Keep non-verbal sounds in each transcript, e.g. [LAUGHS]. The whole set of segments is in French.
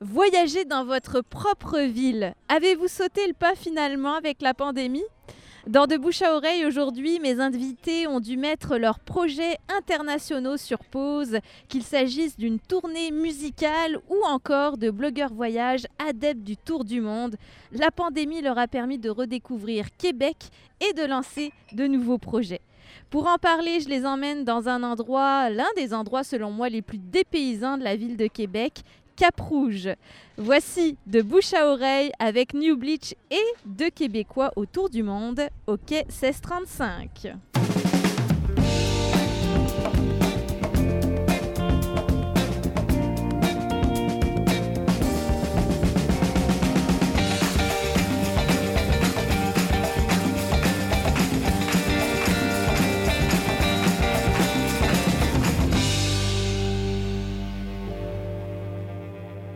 Voyager dans votre propre ville. Avez-vous sauté le pas finalement avec la pandémie? Dans De bouche à oreille aujourd'hui, mes invités ont dû mettre leurs projets internationaux sur pause, qu'il s'agisse d'une tournée musicale ou encore de blogueurs voyage adeptes du tour du monde. La pandémie leur a permis de redécouvrir Québec et de lancer de nouveaux projets. Pour en parler, je les emmène dans un endroit, l'un des endroits selon moi les plus dépaysants de la ville de Québec, Cap Rouge. Voici de bouche à oreille avec New Bleach et deux Québécois autour du monde au quai 1635.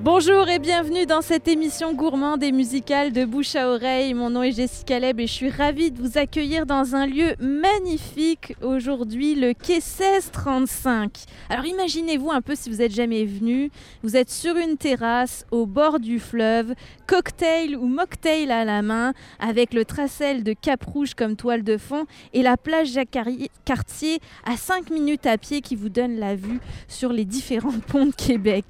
Bonjour et bienvenue dans cette émission gourmande et musicale de bouche à oreille. Mon nom est Jessica Leb et je suis ravie de vous accueillir dans un lieu magnifique aujourd'hui, le quai 1635. Alors imaginez-vous un peu si vous n'êtes jamais venu, vous êtes sur une terrasse au bord du fleuve, cocktail ou mocktail à la main, avec le tracel de Cap Rouge comme toile de fond et la plage Jacques-Cartier à 5 minutes à pied qui vous donne la vue sur les différents [LAUGHS] ponts de Québec.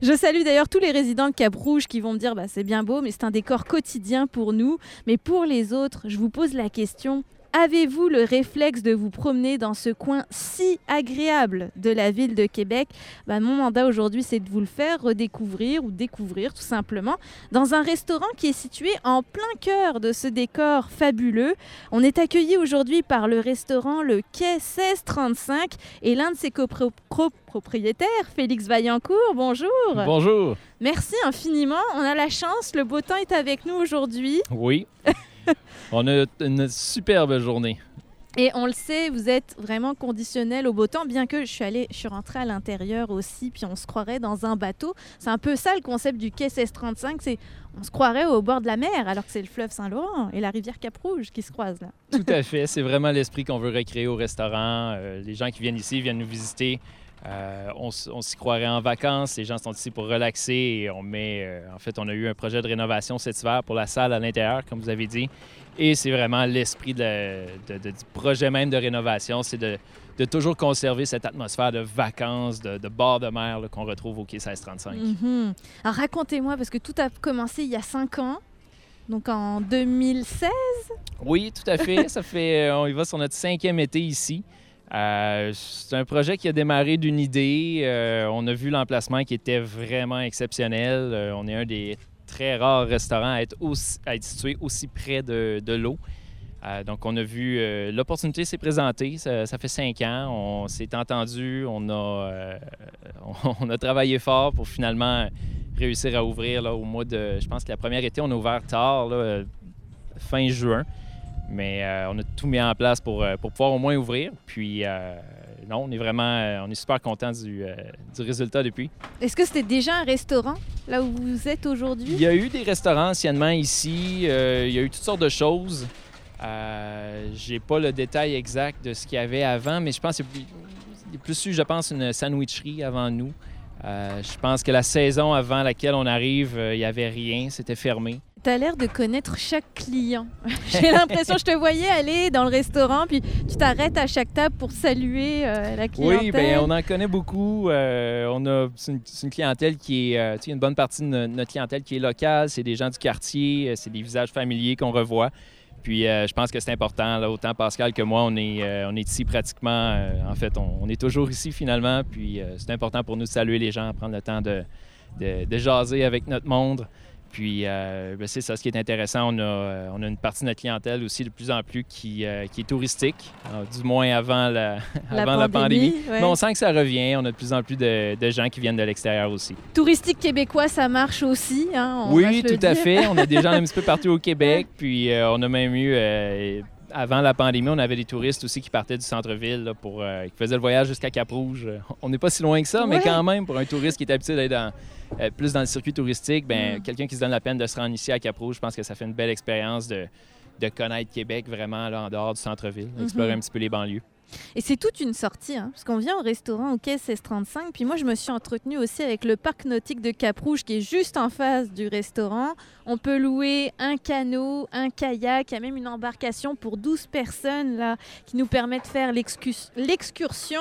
Je salue d'ailleurs tous les résidents de Cap Rouge qui vont me dire bah, c'est bien beau, mais c'est un décor quotidien pour nous. Mais pour les autres, je vous pose la question Avez-vous le réflexe de vous promener dans ce coin si agréable de la ville de Québec? Bah, Mon mandat aujourd'hui, c'est de vous le faire redécouvrir ou découvrir tout simplement dans un restaurant qui est situé en plein cœur de ce décor fabuleux. On est accueilli aujourd'hui par le restaurant Le Quai 1635 et l'un de ses copropriétaires, Félix Vaillancourt. Bonjour. Bonjour. Merci infiniment. On a la chance, le beau temps est avec nous aujourd'hui. Oui. [LAUGHS] [LAUGHS] on a une superbe journée. Et on le sait, vous êtes vraiment conditionnel au beau temps, bien que je suis allée, je suis rentrée à l'intérieur aussi, puis on se croirait dans un bateau. C'est un peu ça le concept du quai 1635, c'est on se croirait au bord de la mer, alors que c'est le fleuve Saint-Laurent et la rivière Cap-Rouge qui se croisent là. Tout à [LAUGHS] fait, c'est vraiment l'esprit qu'on veut recréer au restaurant. Euh, les gens qui viennent ici viennent nous visiter. Euh, on, s'y croirait en vacances. Les gens sont ici pour relaxer et on met. Euh, en fait, on a eu un projet de rénovation cet hiver pour la salle à l'intérieur, comme vous avez dit. Et c'est vraiment l'esprit du projet même de rénovation, c'est de, toujours conserver cette atmosphère de vacances, de, bord de mer qu'on retrouve au quai 1635. Mm-hmm. Alors racontez-moi, parce que tout a commencé il y a cinq ans. Donc en 2016? Oui, tout à fait. Ça fait, euh, on y va sur notre cinquième été ici. Euh, c'est un projet qui a démarré d'une idée. Euh, on a vu l'emplacement qui était vraiment exceptionnel. Euh, on est un des très rares restaurants à être, situé aussi près de, l'eau. donc, on a vu l'opportunité s'est présentée. Ça, fait cinq ans. On s'est entendu. On a, [LAUGHS] on a travaillé fort pour finalement réussir à ouvrir là, au mois de. Je pense que la première été, on a ouvert tard, fin juin. Mais euh, on a tout mis en place pour, euh, pour pouvoir au moins ouvrir. Puis, euh, non, on est vraiment, on est super content du, du, résultat depuis. Est-ce que c'était déjà un restaurant, là où vous êtes aujourd'hui? Il y a eu des restaurants anciennement ici. il y a eu toutes sortes de choses. J'ai pas le détail exact de ce qu'il y avait avant, mais je pense qu'il y a plus eu, je pense, une sandwicherie avant nous. je pense que la saison avant laquelle on arrive, il n'y avait rien, c'était fermé. Tu as l'air de connaître chaque client. [LAUGHS] J'ai l'impression, je te voyais aller dans le restaurant, puis tu t'arrêtes à chaque table pour saluer euh, la clientèle. Oui, bien, on en connaît beaucoup. Euh, on a, c'est une, clientèle qui est, euh, tu sais, une bonne partie de notre clientèle qui est locale. C'est des gens du quartier, c'est des visages familiers qu'on revoit. Puis je pense que c'est important. Là, autant Pascal que moi, on est, on est ici pratiquement. en fait, on, est toujours ici finalement. Puis c'est important pour nous de saluer les gens, prendre le temps de, de, de jaser avec notre monde. Puis, euh, ben, c'est ça, ce qui est intéressant. On a, euh, on a, une partie de notre clientèle aussi de plus en plus qui, euh, qui est touristique, du moins avant la, [LAUGHS] avant la pandémie. Mais on sent que ça revient. On a de plus en plus de, gens qui viennent de l'extérieur aussi. Touristique québécois, ça marche aussi. Hein, oui, tout à fait. On a des gens un [LAUGHS] petit peu partout au Québec. Puis, on a même eu avant la pandémie, on avait des touristes aussi qui partaient du centre-ville pour qui faisaient le voyage jusqu'à Cap-Rouge. On n'est pas si loin que ça, mais quand même, pour un touriste qui est habitué d'être dans, euh, plus dans le circuit touristique, ben, mm. quelqu'un qui se donne la peine de se rendre ici à Cap je pense que ça fait une belle expérience de, connaître Québec vraiment là, en dehors du centre-ville, mm-hmm. explorer un petit peu les banlieues. Et c'est toute une sortie, hein, parce qu'on vient au restaurant au quai 1635, puis moi je me suis entretenue aussi avec le parc nautique de Cap-Rouge qui est juste en face du restaurant. On peut louer un canot, un kayak, il y a même une embarcation pour 12 personnes là qui nous permet de faire l'excursion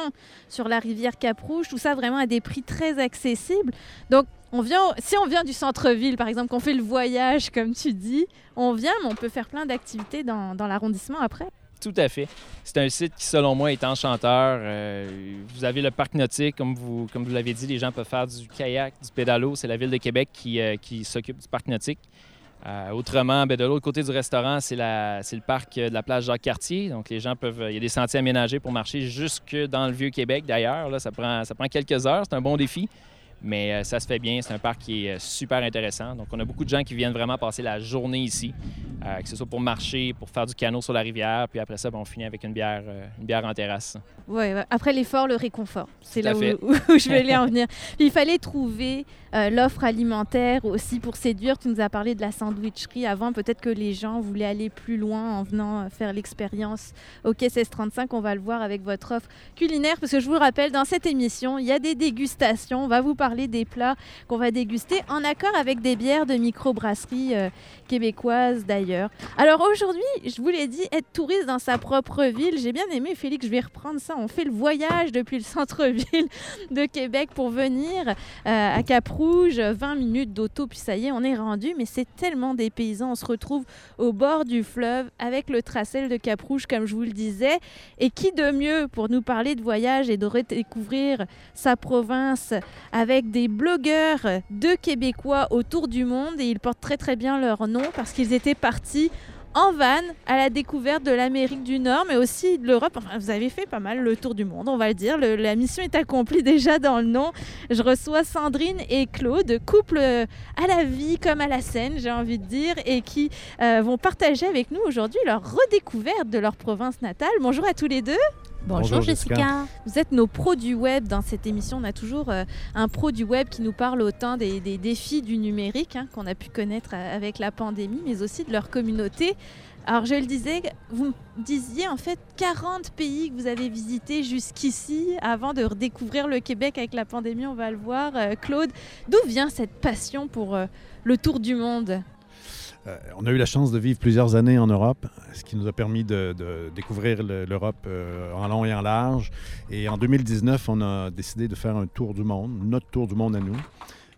sur la rivière Cap-Rouge. Tout ça vraiment à des prix très accessibles. Donc si on vient du centre-ville, par exemple, qu'on fait le voyage, comme tu dis, on vient, mais on peut faire plein d'activités dans l'arrondissement après. Tout à fait. C'est un site qui, selon moi, est enchanteur. Euh, vous avez le parc nautique, comme vous, comme vous l'avez dit, les gens peuvent faire du kayak, du pédalo. C'est la ville de Québec qui, euh, s'occupe du parc nautique. Euh, autrement, ben, de l'autre côté du restaurant, c'est le parc de la plage Jacques-Cartier. Donc, les gens peuvent. Il y a des sentiers aménagés pour marcher jusque dans le Vieux-Québec, d'ailleurs. Ça ça prend quelques heures. C'est un bon défi. Mais euh, ça se fait bien. C'est un parc qui est euh, super intéressant. Donc, on a beaucoup de gens qui viennent vraiment passer la journée ici, euh, que ce soit pour marcher, pour faire du canot sur la rivière. Puis après ça, ben, on finit avec une bière, une bière en terrasse. Oui, après l'effort, le réconfort. C'est là [LAUGHS] où, je vais en venir. il fallait trouver l'offre alimentaire aussi pour séduire. Tu nous as parlé de la sandwicherie avant. Peut-être que les gens voulaient aller plus loin en venant faire l'expérience au quai 1635. On va le voir avec votre offre culinaire. Parce que je vous rappelle, dans cette émission, il y a des dégustations. On va vous parler des plats qu'on va déguster en accord avec des bières de microbrasserie euh, québécoises d'ailleurs. Alors aujourd'hui, je vous l'ai dit, être touriste dans sa propre ville, j'ai bien aimé Félix, je vais reprendre ça. On fait le voyage depuis le centre-ville de Québec pour venir euh, à Cap-Rouge, 20 minutes d'auto, puis ça y est, on est rendu. Mais c'est tellement des paysans, on se retrouve au bord du fleuve avec le tracel de Cap-Rouge, comme je vous le disais. Et qui de mieux pour nous parler de voyage et de redécouvrir sa province avec des blogueurs de Québécois autour du monde et ils portent très très bien leur nom parce qu'ils étaient partis en van à la découverte de l'Amérique du Nord, mais aussi de l'Europe. Enfin, vous avez fait pas mal le tour du monde, on va le dire. la mission est accomplie [LAUGHS] déjà dans le nom. Je reçois Sandrine et Claude, couple à la vie comme à la scène, j'ai envie de dire, et qui euh, vont partager avec nous aujourd'hui leur redécouverte de leur province natale. Bonjour à tous les deux. Bonjour, Jessica. Vous êtes nos pros du web dans cette émission. On a toujours euh, un pro du web qui nous parle autant des, défis du numérique hein, qu'on a pu connaître euh, avec la pandémie, mais aussi de leur communauté. Alors je le disais, vous me disiez en fait 40 pays que vous avez visités jusqu'ici avant de redécouvrir le Québec avec la pandémie, on va le voir. Euh, Claude, d'où vient cette passion pour le tour du monde? Euh, on a eu la chance de vivre plusieurs années en Europe, ce qui nous a permis de, découvrir l'Europe euh, en long et en large. Et en 2019, on a décidé de faire un tour du monde, notre tour du monde à nous.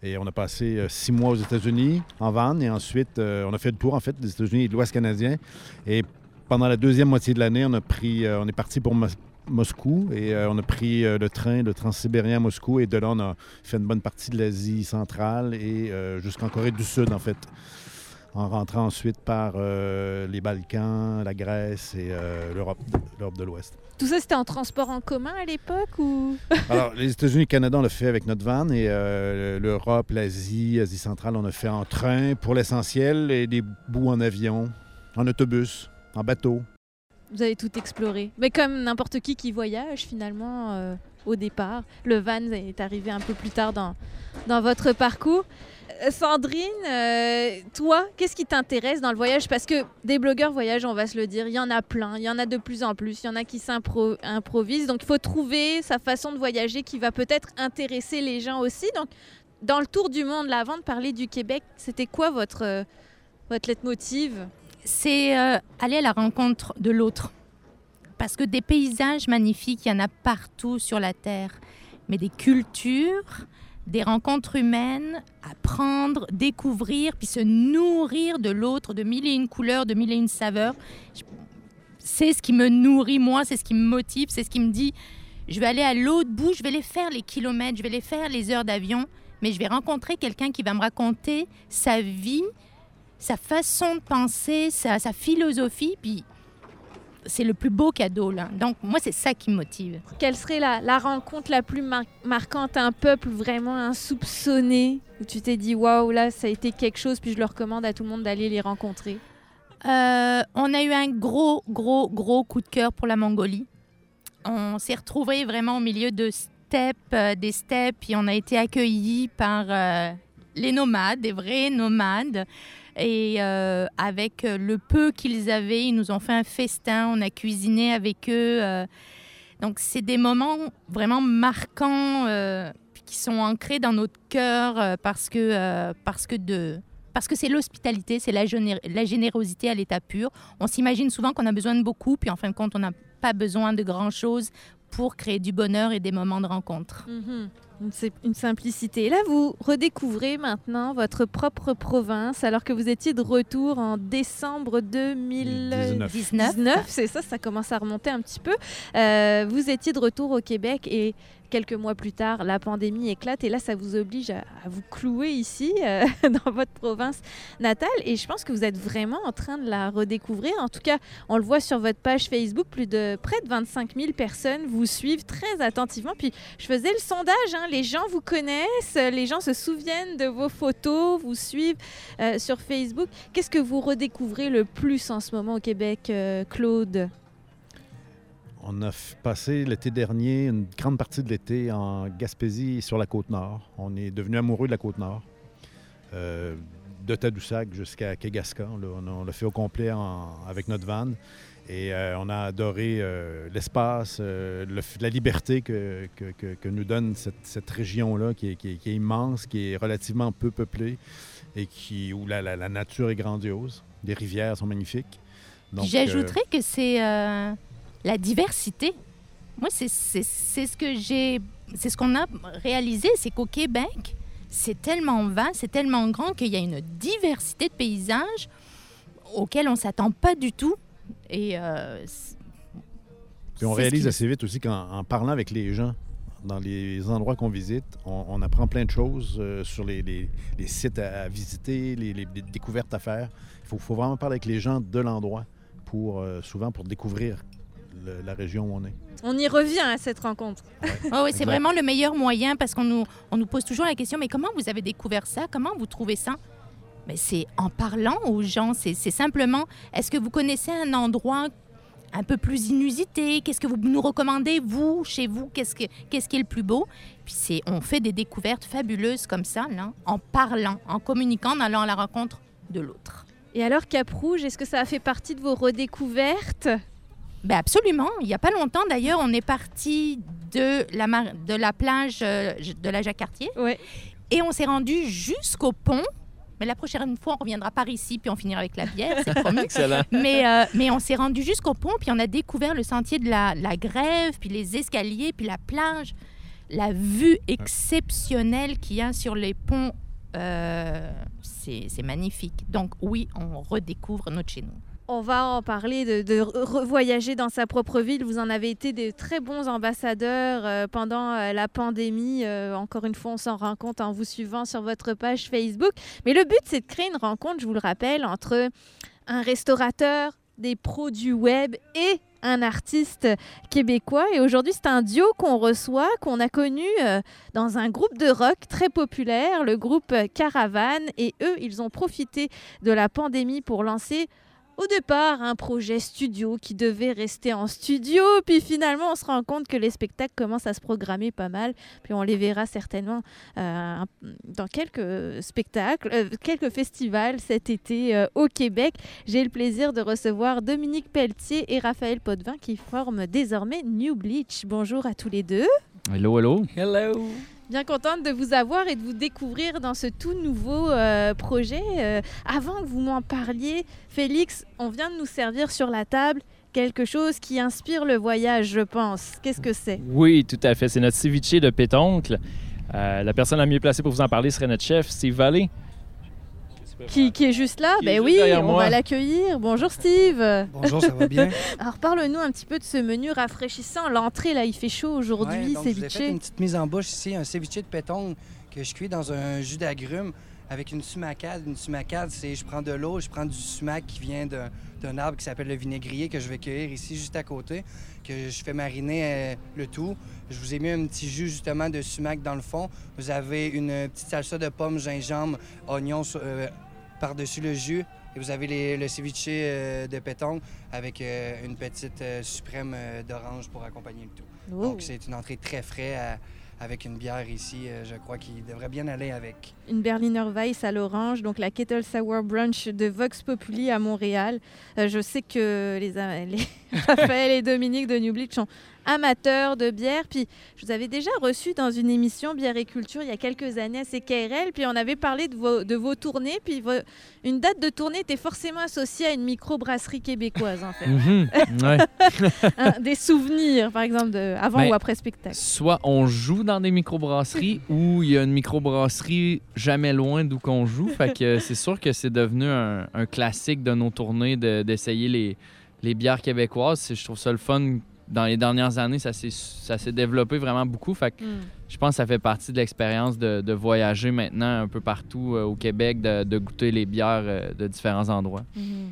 Et on a passé euh, six mois aux États-Unis en van et ensuite on a fait le tour en fait des États-Unis et de l'Ouest canadien. Et pendant la deuxième moitié de l'année, on est parti pour Moscou et on a pris le train, le transsibérien à Moscou et de là on a fait une bonne partie de l'Asie centrale et jusqu'en Corée du Sud en fait en rentrant ensuite par euh, les Balkans, la Grèce et euh, l'Europe, de l'Ouest. Tout ça, c'était en transport en commun à l'époque ou? [LAUGHS] Alors, les États-Unis et le Canada, on l'a fait avec notre van et euh, l'Europe, l'Asie, Asie centrale, on a fait en train pour l'essentiel et des bouts en avion, en autobus, en bateau. Vous avez tout exploré. Mais comme n'importe qui qui voyage, finalement, au départ, le van est arrivé un peu plus tard dans, dans votre parcours. Euh, Sandrine, euh, toi, qu'est-ce qui t'intéresse dans le voyage? Parce que des blogueurs voyagent, on va se le dire, il y en a plein, il y en a de plus en plus, il y en a qui s'improvisent. Donc il faut trouver sa façon de voyager qui va peut-être intéresser les gens aussi. Donc dans le tour du monde, là, avant de parler du Québec, c'était quoi votre, euh, votre leitmotiv? C'est aller à la rencontre de l'autre. Parce que des paysages magnifiques, il y en a partout sur la Terre. Mais des cultures, des rencontres humaines, apprendre, découvrir, puis se nourrir de l'autre, de mille et une couleurs, de mille et une saveurs. C'est ce qui me nourrit, moi, c'est ce qui me motive, c'est ce qui me dit, je vais aller à l'autre bout, je vais les faire les kilomètres, je vais les faire les heures d'avion, mais je vais rencontrer quelqu'un qui va me raconter sa vie, sa façon de penser, sa, philosophie, puis c'est le plus beau cadeau. Là. Donc, moi, c'est ça qui me motive. Quelle serait la, rencontre la plus marquante Un peuple vraiment insoupçonné où tu t'es dit, waouh, là, ça a été quelque chose, puis je le recommande à tout le monde d'aller les rencontrer? Euh, On a eu un gros, gros, gros coup de cœur pour la Mongolie. On s'est retrouvés vraiment au milieu de steppes, euh, des steppes, puis on a été accueillis par euh, les nomades, des vrais nomades. Et euh, avec euh, le peu qu'ils avaient, ils nous ont fait un festin. On a cuisiné avec eux. Euh, Donc, c'est des moments vraiment marquants qui sont ancrés dans notre cœur parce que, parce que de parce que c'est l'hospitalité, c'est la, géné- la générosité à l'état pur. On s'imagine souvent qu'on a besoin de beaucoup, puis en fin de compte, on n'a pas besoin de grand-chose pour créer du bonheur et des moments de rencontre. Mhm. C'est une simplicité. Et là, vous redécouvrez maintenant votre propre province alors que vous étiez de retour en décembre 2019. 19. 19, c'est ça, ça commence à remonter un petit peu. Euh, vous étiez de retour au Québec et quelques mois plus tard, la pandémie éclate et là, ça vous oblige à, vous clouer ici, euh, [LAUGHS] dans votre province natale. Et je pense que vous êtes vraiment en train de la redécouvrir. En tout cas, on le voit sur votre page Facebook, plus de près de 25 000 personnes vous suivent très attentivement. Puis je faisais le sondage, hein, les gens vous connaissent, les gens se souviennent de vos photos, vous suivent euh, sur Facebook. Qu'est-ce que vous redécouvrez le plus en ce moment au Québec, euh, Claude? On a passé l'été dernier une grande partie de l'été en Gaspésie sur la côte nord. On est devenu amoureux de la côte nord. Euh, de Tadoussac jusqu'à Kegaska. On l'a- fait au complet en- avec notre van. Et euh, on a adoré euh, l'espace, euh, le la liberté que, que- que- que nous donne cette, cette région-là, qui est, qui est- qui est immense, qui est relativement peu peuplée et qui, où la, la- la nature est grandiose. Les rivières sont magnifiques. J'ajouterais que c'est la diversité. Moi, c'est ce que j'ai, c'est ce qu'on a réalisé, c'est qu'au Québec, c'est tellement vaste, c'est tellement grand qu'il y a une diversité de paysages auxquels on s'attend pas du tout. Et euh, Puis on réalise qui- assez vite aussi qu'en en parlant avec les gens, dans les endroits qu'on visite, on, on apprend plein de choses euh, sur les, les- les sites à, à visiter, les découvertes à faire. Il faut, faut vraiment parler avec les gens de l'endroit pour euh, souvent pour découvrir le- la région où on est. On y revient à cette rencontre. Ouais, ouais, c'est vraiment le meilleur moyen parce qu'on nous, on nous pose toujours la question, mais comment vous avez découvert ça? Comment vous trouvez ça? Mais c'est en parlant aux gens, c'est c'est simplement, est-ce que vous connaissez un endroit un peu plus inusité? Qu'est-ce que vous nous recommandez, vous, chez vous? Qu'est-ce que- qu'est-ce qui est le plus beau? Puis c'est, on fait des découvertes fabuleuses comme ça, là, en parlant, en communiquant, en allant à la rencontre de l'autre. Et alors, Cap Rouge, est-ce que ça a fait partie de vos redécouvertes? Ben absolument. Il n'y a pas longtemps, d'ailleurs, on est parti de la, mar- de la plage euh, de la Jacques-Cartier. Ouais. Et on s'est rendu jusqu'au pont. Mais la prochaine fois, on reviendra par ici, puis on finira avec la bière, c'est promis. [LAUGHS] Excellent. mais, euh, mais on s'est rendu jusqu'au pont, puis on a découvert le sentier de la, la grève, puis les escaliers, puis la plage. La vue exceptionnelle qu'il y a sur les ponts, euh, c'est c'est magnifique. Donc oui, on redécouvre notre chez nous. On va en parler de, de re- revoyager dans sa propre ville. Vous en avez été des très bons ambassadeurs euh, pendant euh, la pandémie. Euh, encore une fois, on s'en rend compte en vous suivant sur votre page Facebook. Mais le but, c'est de créer une rencontre, je vous le rappelle, entre un restaurateur, des pros du web et un artiste québécois. Et aujourd'hui, c'est un duo qu'on reçoit, qu'on a connu dans un groupe de rock très populaire, le groupe Caravane. Et eux, ils ont profité de la pandémie pour lancer au départ un projet studio qui devait rester en studio, puis finalement on se rend compte que les spectacles commencent à se programmer pas mal, puis on les verra certainement euh, dans quelques spectacles, euh, quelques festivals cet été euh, au Québec. J'ai le plaisir de recevoir Dominique Pelletier et Raphaël Potvin qui forment désormais New Bleach. Bonjour à tous les deux. Hello, hello. Hello! Bien contente de vous avoir et de vous découvrir dans ce tout nouveau euh, projet. Euh, avant que vous m'en parliez, Félix, on vient de nous servir sur la table quelque chose qui inspire le voyage, je pense. Qu'est-ce que c'est? Oui, tout à fait. C'est notre ceviche de pétoncle. Euh, la personne la mieux placée pour vous en parler serait notre chef, Steve Valley. Qui, qui est juste là Ben oui, on moi. va l'accueillir. Bonjour Steve. Bonjour, ça va bien? [LAUGHS] Alors parle-nous un petit peu de ce menu rafraîchissant. L'entrée, là, il fait chaud aujourd'hui, Ouais, ceviche. fait une petite mise en bouche ici, un ceviche de péton que je cuis dans un jus d'agrumes avec une sumacade. Une sumacade, c'est je prends de l'eau, je prends du sumac qui vient d'un d'un arbre qui s'appelle le vinaigrier que je vais cueillir ici juste à côté, que je fais mariner euh, le tout. Je vous ai mis un petit jus justement de sumac dans le fond. Vous avez une petite salsa de pommes, gingembre, oignons euh, par-dessus le jus. Et vous avez les- le ceviche euh, de péton avec euh, une petite euh, suprême d'orange pour accompagner le tout. Donc, c'est une entrée très à- avec une bière ici, je crois, qui devrait bien aller avec. Une Berliner Weiss à l'orange, donc la Kettle Sour Brunch de Vox Populi à Montréal. Je sais que les, les [LAUGHS] Raphaël et Dominique de New Bleach sont amateur de bière. Puis je vous avais déjà reçu dans une émission Bière et Culture il y a quelques années à CKRL. Puis on avait parlé de vos, de vos tournées. Puis une date de tournée était forcément associée à une microbrasserie québécoise, en fait. Mhm. [LAUGHS] Des souvenirs, par exemple, de avant Ben, ou après spectacle. Soit on joue dans des microbrasseries [LAUGHS] ou il y a une microbrasserie jamais loin d'où qu'on joue. Fait que [LAUGHS] c'est sûr que c'est devenu un, un classique de nos tournées de- d'essayer les, les bières québécoises. C'est- Je trouve ça le fun. Dans les dernières années, ça s'est développé vraiment beaucoup. Fait que Hmm. je pense que ça fait partie de l'expérience de, de voyager maintenant un peu partout euh, au Québec, de, de goûter les bières euh, de différents endroits. Mhm.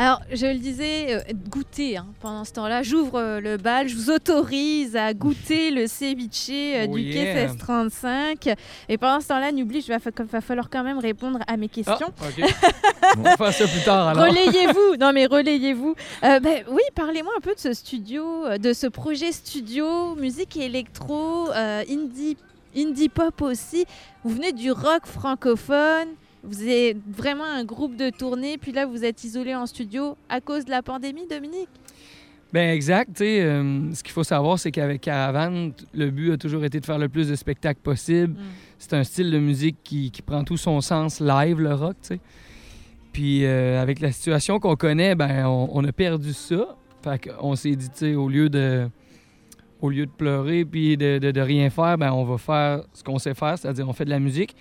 Alors, je le disais, euh, goûter hein, pendant ce temps-là. J'ouvre euh, le bal, je vous autorise à goûter le ceviche euh, Oh du yeah. quai 1635. Et pendant ce temps-là, n'oublie, il va, fa- va falloir quand même répondre à mes Ah, questions. OK. [LAUGHS] On va faire ça plus tard, alors. Relayez-vous, non mais relayez-vous. Ben, oui, parlez-moi un peu de ce studio, de ce projet studio, musique et électro, indie, indie pop aussi. Vous venez du rock francophone, vous êtes vraiment un groupe de tournée, puis là vous êtes isolé en studio à cause de la pandémie, Dominique? Ben exact. euh, ce qu'il faut savoir, c'est qu'avec Caravane, le but a toujours été de faire le plus de spectacles possible. Mm. C'est un style de musique qui, qui prend tout son sens live, le rock, tu sais. Puis euh, avec la situation qu'on connaît, ben on, on a perdu ça. Fait qu'on s'est dit, au lieu de au lieu de pleurer puis de, de- de rien faire, ben on va faire ce qu'on sait faire, c'est-à-dire on fait de la musique.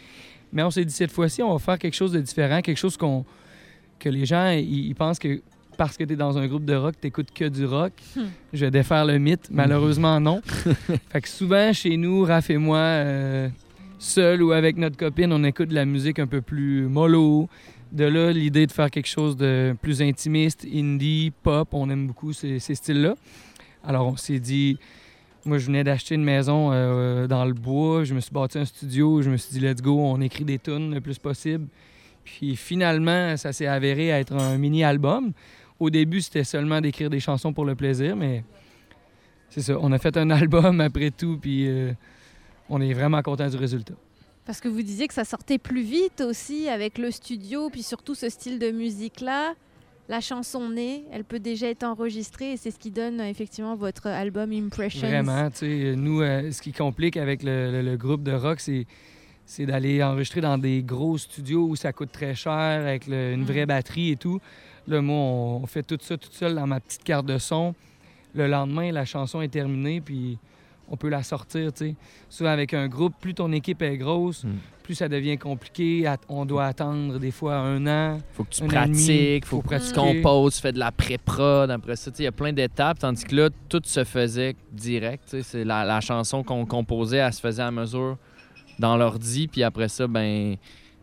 Mais on s'est dit cette fois-ci, on va faire quelque chose de différent, quelque chose qu'on que les gens ils pensent que parce que tu es dans un groupe de rock, tu que du rock. Hmm. Je vais défaire le mythe. Malheureusement, non. [LAUGHS] fait que souvent, chez nous, Raph et moi, euh, seuls ou avec notre copine, on écoute de la musique un peu plus mollo. De là, l'idée de faire quelque chose de plus intimiste, indie, pop. On aime beaucoup ces, ces styles-là. Alors, on s'est dit... Moi, je venais d'acheter une maison euh, dans le bois. Je me suis bâti un studio. Je me suis dit, let's go, on écrit des tunes le plus possible. Puis finalement, ça s'est avéré être un mini-album. Au début, c'était seulement d'écrire des chansons pour le plaisir, mais c'est ça. On a fait un [LAUGHS] album après tout, puis euh, on est vraiment content du résultat. Parce que vous disiez que ça sortait plus vite aussi avec le studio, puis surtout ce style de musique-là. La chanson née, elle peut déjà être enregistrée et c'est ce qui donne euh, effectivement votre album Impressions. Vraiment, tu sais, nous, euh, ce qui complique avec le, le- le groupe de rock, c'est, c'est d'aller enregistrer dans des gros studios où ça coûte très cher, avec le- une vraie batterie et tout. Là, moi, on, on fait tout ça tout seul dans ma petite carte de son. Le lendemain, la chanson est terminée, puis on peut la sortir, tu sais. Souvent, avec un groupe, plus ton équipe est grosse, Mm. plus ça devient compliqué. On doit attendre des fois un an. Faut que tu et demi, pratiques, faut, faut que tu composes, tu fais de la pré-prod. Après ça, tu sais, il y a plein d'étapes. Tandis que là, tout se faisait direct. tu sais, C'est la, la chanson qu'on composait, elle se faisait à mesure dans l'ordi. Puis après ça, ben,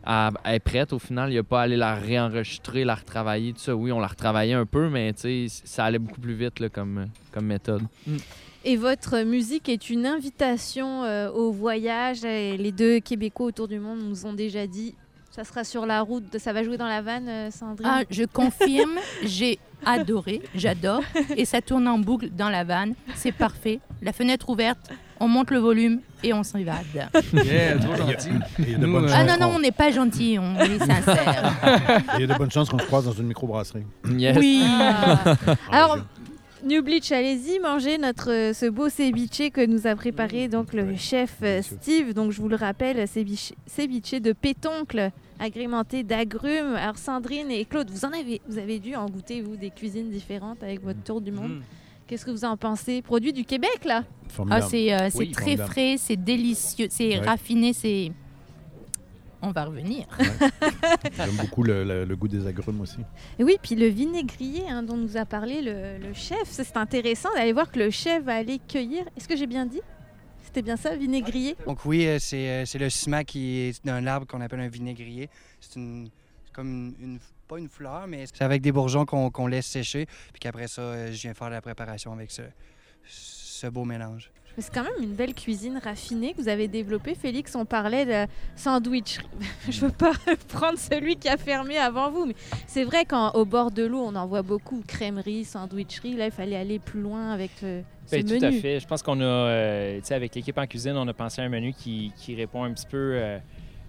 elle, est prête. Au final, il n'y a pas à aller la réenregistrer, la retravailler, tout ça. Oui, on la retravaillait un peu, mais tu sais, ça allait beaucoup plus vite là, comme, comme méthode. Et votre musique est une invitation euh, au voyage. Et les deux Québécois autour du monde nous ont déjà dit ça sera sur la route, ça va jouer dans la vanne, euh, Sandrine. Ah, je confirme, j'ai adoré, j'adore. Et ça tourne en boucle dans la vanne. C'est parfait. La fenêtre ouverte, on monte le volume et on s'évade. [LAUGHS] Yeah, trop gentil. Et Il y a de Nous, bonnes euh, chances Ah non, non, on n'est pas gentil, on est [LAUGHS] sincère. il y a de bonnes chances qu'on se croise dans une microbrasserie. Yes. Oui. Ah. Alors. New Bleach, allez-y manger notre euh, ce beau ceviche que nous a préparé donc le Ouais, chef euh. Steve. Donc je vous le rappelle, ceviche, ceviche de pétoncle agrémenté d'agrumes. Alors Sandrine et Claude, vous en avez vous avez dû en goûter vous des cuisines différentes avec votre tour du monde. Mm. Qu'est-ce que vous en pensez? Produit du Québec là? Ah, Formidable. c'est euh, Oui, très formidable. frais, c'est délicieux, c'est Ouais. raffiné, c'est. On va revenir. [LAUGHS] J'aime beaucoup le, le- le goût des agrumes aussi. Et oui, puis le vinaigrier hein, dont nous a parlé le, le chef, c'est intéressant d'aller voir que le chef va aller cueillir. Est-ce que j'ai bien dit? C'était bien ça, vinaigrier? Donc oui, euh, c'est euh, c'est le sumac qui est d'un arbre qu'on appelle un vinaigrier. C'est une c'est comme une, une- pas une fleur, mais c'est avec des bourgeons qu'on qu'on laisse sécher. Puis qu'après ça, euh, je viens faire la préparation avec ce, ce beau mélange. C'est quand même une belle cuisine raffinée que vous avez développée. Félix, on parlait de sandwich. [LAUGHS] Je veux pas [LAUGHS] prendre celui qui a fermé avant vous, mais c'est vrai qu'au bord de l'eau, on en voit beaucoup. Crèmerie, sandwicherie. Là, il fallait aller plus loin avec euh, ce Ben, menu. tout à fait. Je pense qu'on a, euh, avec l'équipe en cuisine, on a pensé à un menu qui, qui répond un petit peu euh,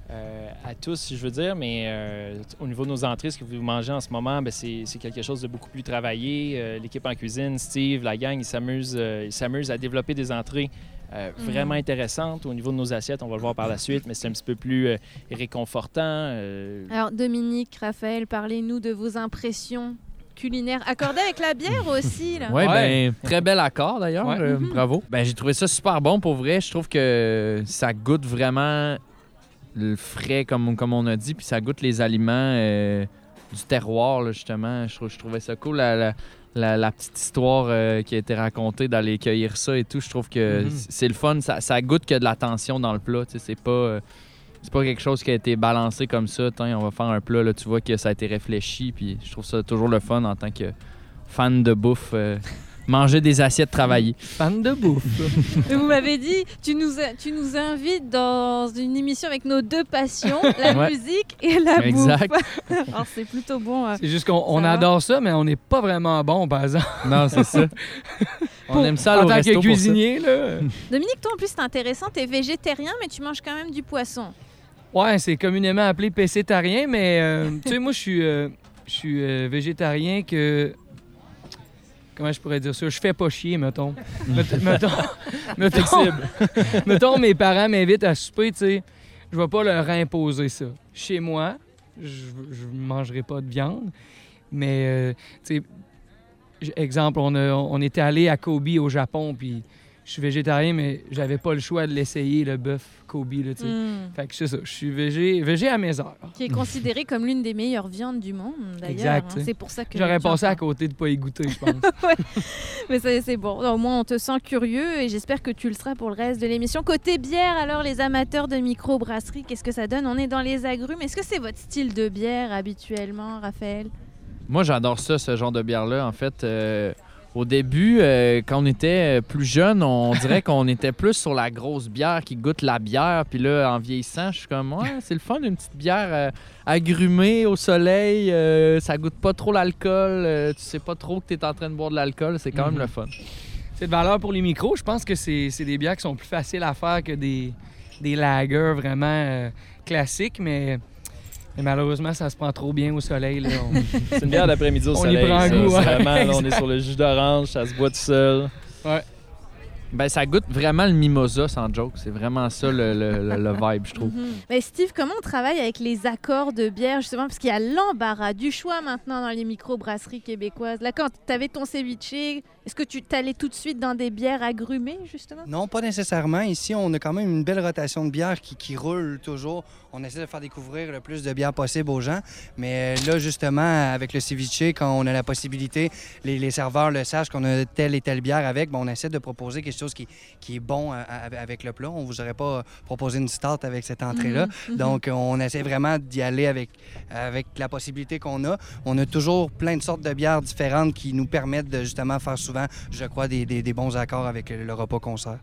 euh, à tous, si je veux dire, mais euh, au niveau de nos entrées, ce que vous mangez en ce moment, ben, c'est quelque chose de beaucoup plus travaillé. Euh, L'équipe en cuisine, Steve, la gang, ils s'amusent euh, ils s'amusent à développer des entrées euh, vraiment intéressantes. Au niveau de nos assiettes, on va le voir par la suite, mais c'est un petit peu plus euh, réconfortant. euh, Alors Dominique, Raphaël, parlez-nous de vos impressions culinaires accordées avec la bière aussi. Ouais, Ouais. ben, très bel accord d'ailleurs. Ouais. euh, Mhm. Bravo. Ben, j'ai trouvé ça super bon pour vrai. Je trouve que ça goûte vraiment le frais, comme, comme on a dit, puis ça goûte les aliments euh, du terroir, là, justement. Je, je trouvais ça cool, la, la- la- la petite histoire euh, qui a été racontée d'aller cueillir ça et tout. Je trouve que Mhm. c'est le fun. Ça, ça goûte que de l'attention dans le plat. tu sais, C'est pas, euh, c'est pas quelque chose qui a été balancé comme ça. Tiens, on va faire un plat, là, tu vois que ça a été réfléchi. Puis je trouve ça toujours le fun en tant que fan de bouffe. Manger des assiettes travaillées. Fan de bouffe. [LAUGHS] Vous m'avez dit, tu nous, a- tu nous invites dans une émission avec nos deux passions, [LAUGHS] la Ouais. musique et la Exact. bouffe. Alors [LAUGHS] c'est plutôt bon. euh. C'est juste qu'on adore ça, mais on n'est pas vraiment bon, par exemple. Non, c'est ça. On Pour- aime ça en au tant resto que pour ça. cuisinier, là. Dominique, toi en plus c'est intéressant, tu es végétarien mais tu manges quand même du poisson. Ouais, c'est communément appelé pécétarien, mais euh, tu sais, moi, je suis, euh, je suis euh, végétarien que. Comment je pourrais dire ça? Je fais pas chier, mettons. [LAUGHS] Met- mettons, [LAUGHS] mettons, [LAUGHS] mettons, mes parents m'invitent à souper, tu sais. Je vais pas leur imposer ça. Chez moi, je je mangerai pas de viande, mais, euh, tu sais, exemple, on, a- on était allé à Kobe au Japon, puis je suis végétarien, mais j'avais pas le choix de l'essayer, le bœuf Kobe, là, tu sais. Mm. Fait que c'est ça, je suis végé, végé à mes heures. Qui est considérée comme l'une des meilleures viandes du monde d'ailleurs. Exact. hein. C'est pour ça que J'aurais passé à côté de pas y goûter, je pense. [LAUGHS] Mais ça, c'est bon. Au moins, on te sent curieux et j'espère que tu le seras pour le reste de l'émission. Côté bière, alors, les amateurs de microbrasserie, qu'est-ce que ça donne? On est dans les agrumes. Est-ce que c'est votre style de bière habituellement, Raphaël? Moi, j'adore ça, ce genre de bière-là. En fait, euh, au début, euh, quand on était plus jeune, on [LAUGHS] dirait qu'on était plus sur la grosse bière qui goûte la bière. Puis là, en vieillissant, je suis comme, ouais, c'est le fun, une petite bière euh, agrumée au soleil. euh, ça goûte pas trop l'alcool. euh, tu sais pas trop que tu es en train de boire de l'alcool. C'est quand Mhm. même le fun. c'est de valeur pour les micros. Je pense que c'est c'est des bières qui sont plus faciles à faire que des, des lagers vraiment euh, classiques, mais, mais malheureusement, ça se prend trop bien au soleil. Là. On- C'est une bière d'après-midi au On y soleil. prend ça. goût, C'est ouais. vraiment, là, on est sur le jus d'orange, ça se boit tout seul. Ben, ça goûte vraiment le mimosa, sans joke. C'est vraiment ça le, le- le- le vibe, je trouve. Mhm. Mais Steve, comment on travaille avec les accords de bière, justement? Parce qu'il y a l'embarras du choix maintenant dans les microbrasseries québécoises. Là, quand tu avais ton ceviche, est-ce que tu t'allais tout de suite dans des bières agrumées, justement? Non, pas nécessairement. Ici, on a quand même une belle rotation de bières qui, qui roule toujours. On essaie de faire découvrir le plus de bières possible aux gens. Mais euh, là, justement, avec le ceviche, quand on a la possibilité, les, les serveurs le sachent qu'on a telle et telle bière avec, ben, on essaie de proposer quelque chose qui, qui est bon à- à- avec le plat. On vous aurait pas proposé une start avec cette entrée-là. Mhm. Donc, on essaie vraiment d'y aller avec, avec la possibilité qu'on a. On a toujours plein de sortes de bières différentes qui nous permettent de justement faire souvent, je crois, des, des- des bons accords avec le repas qu'on sert.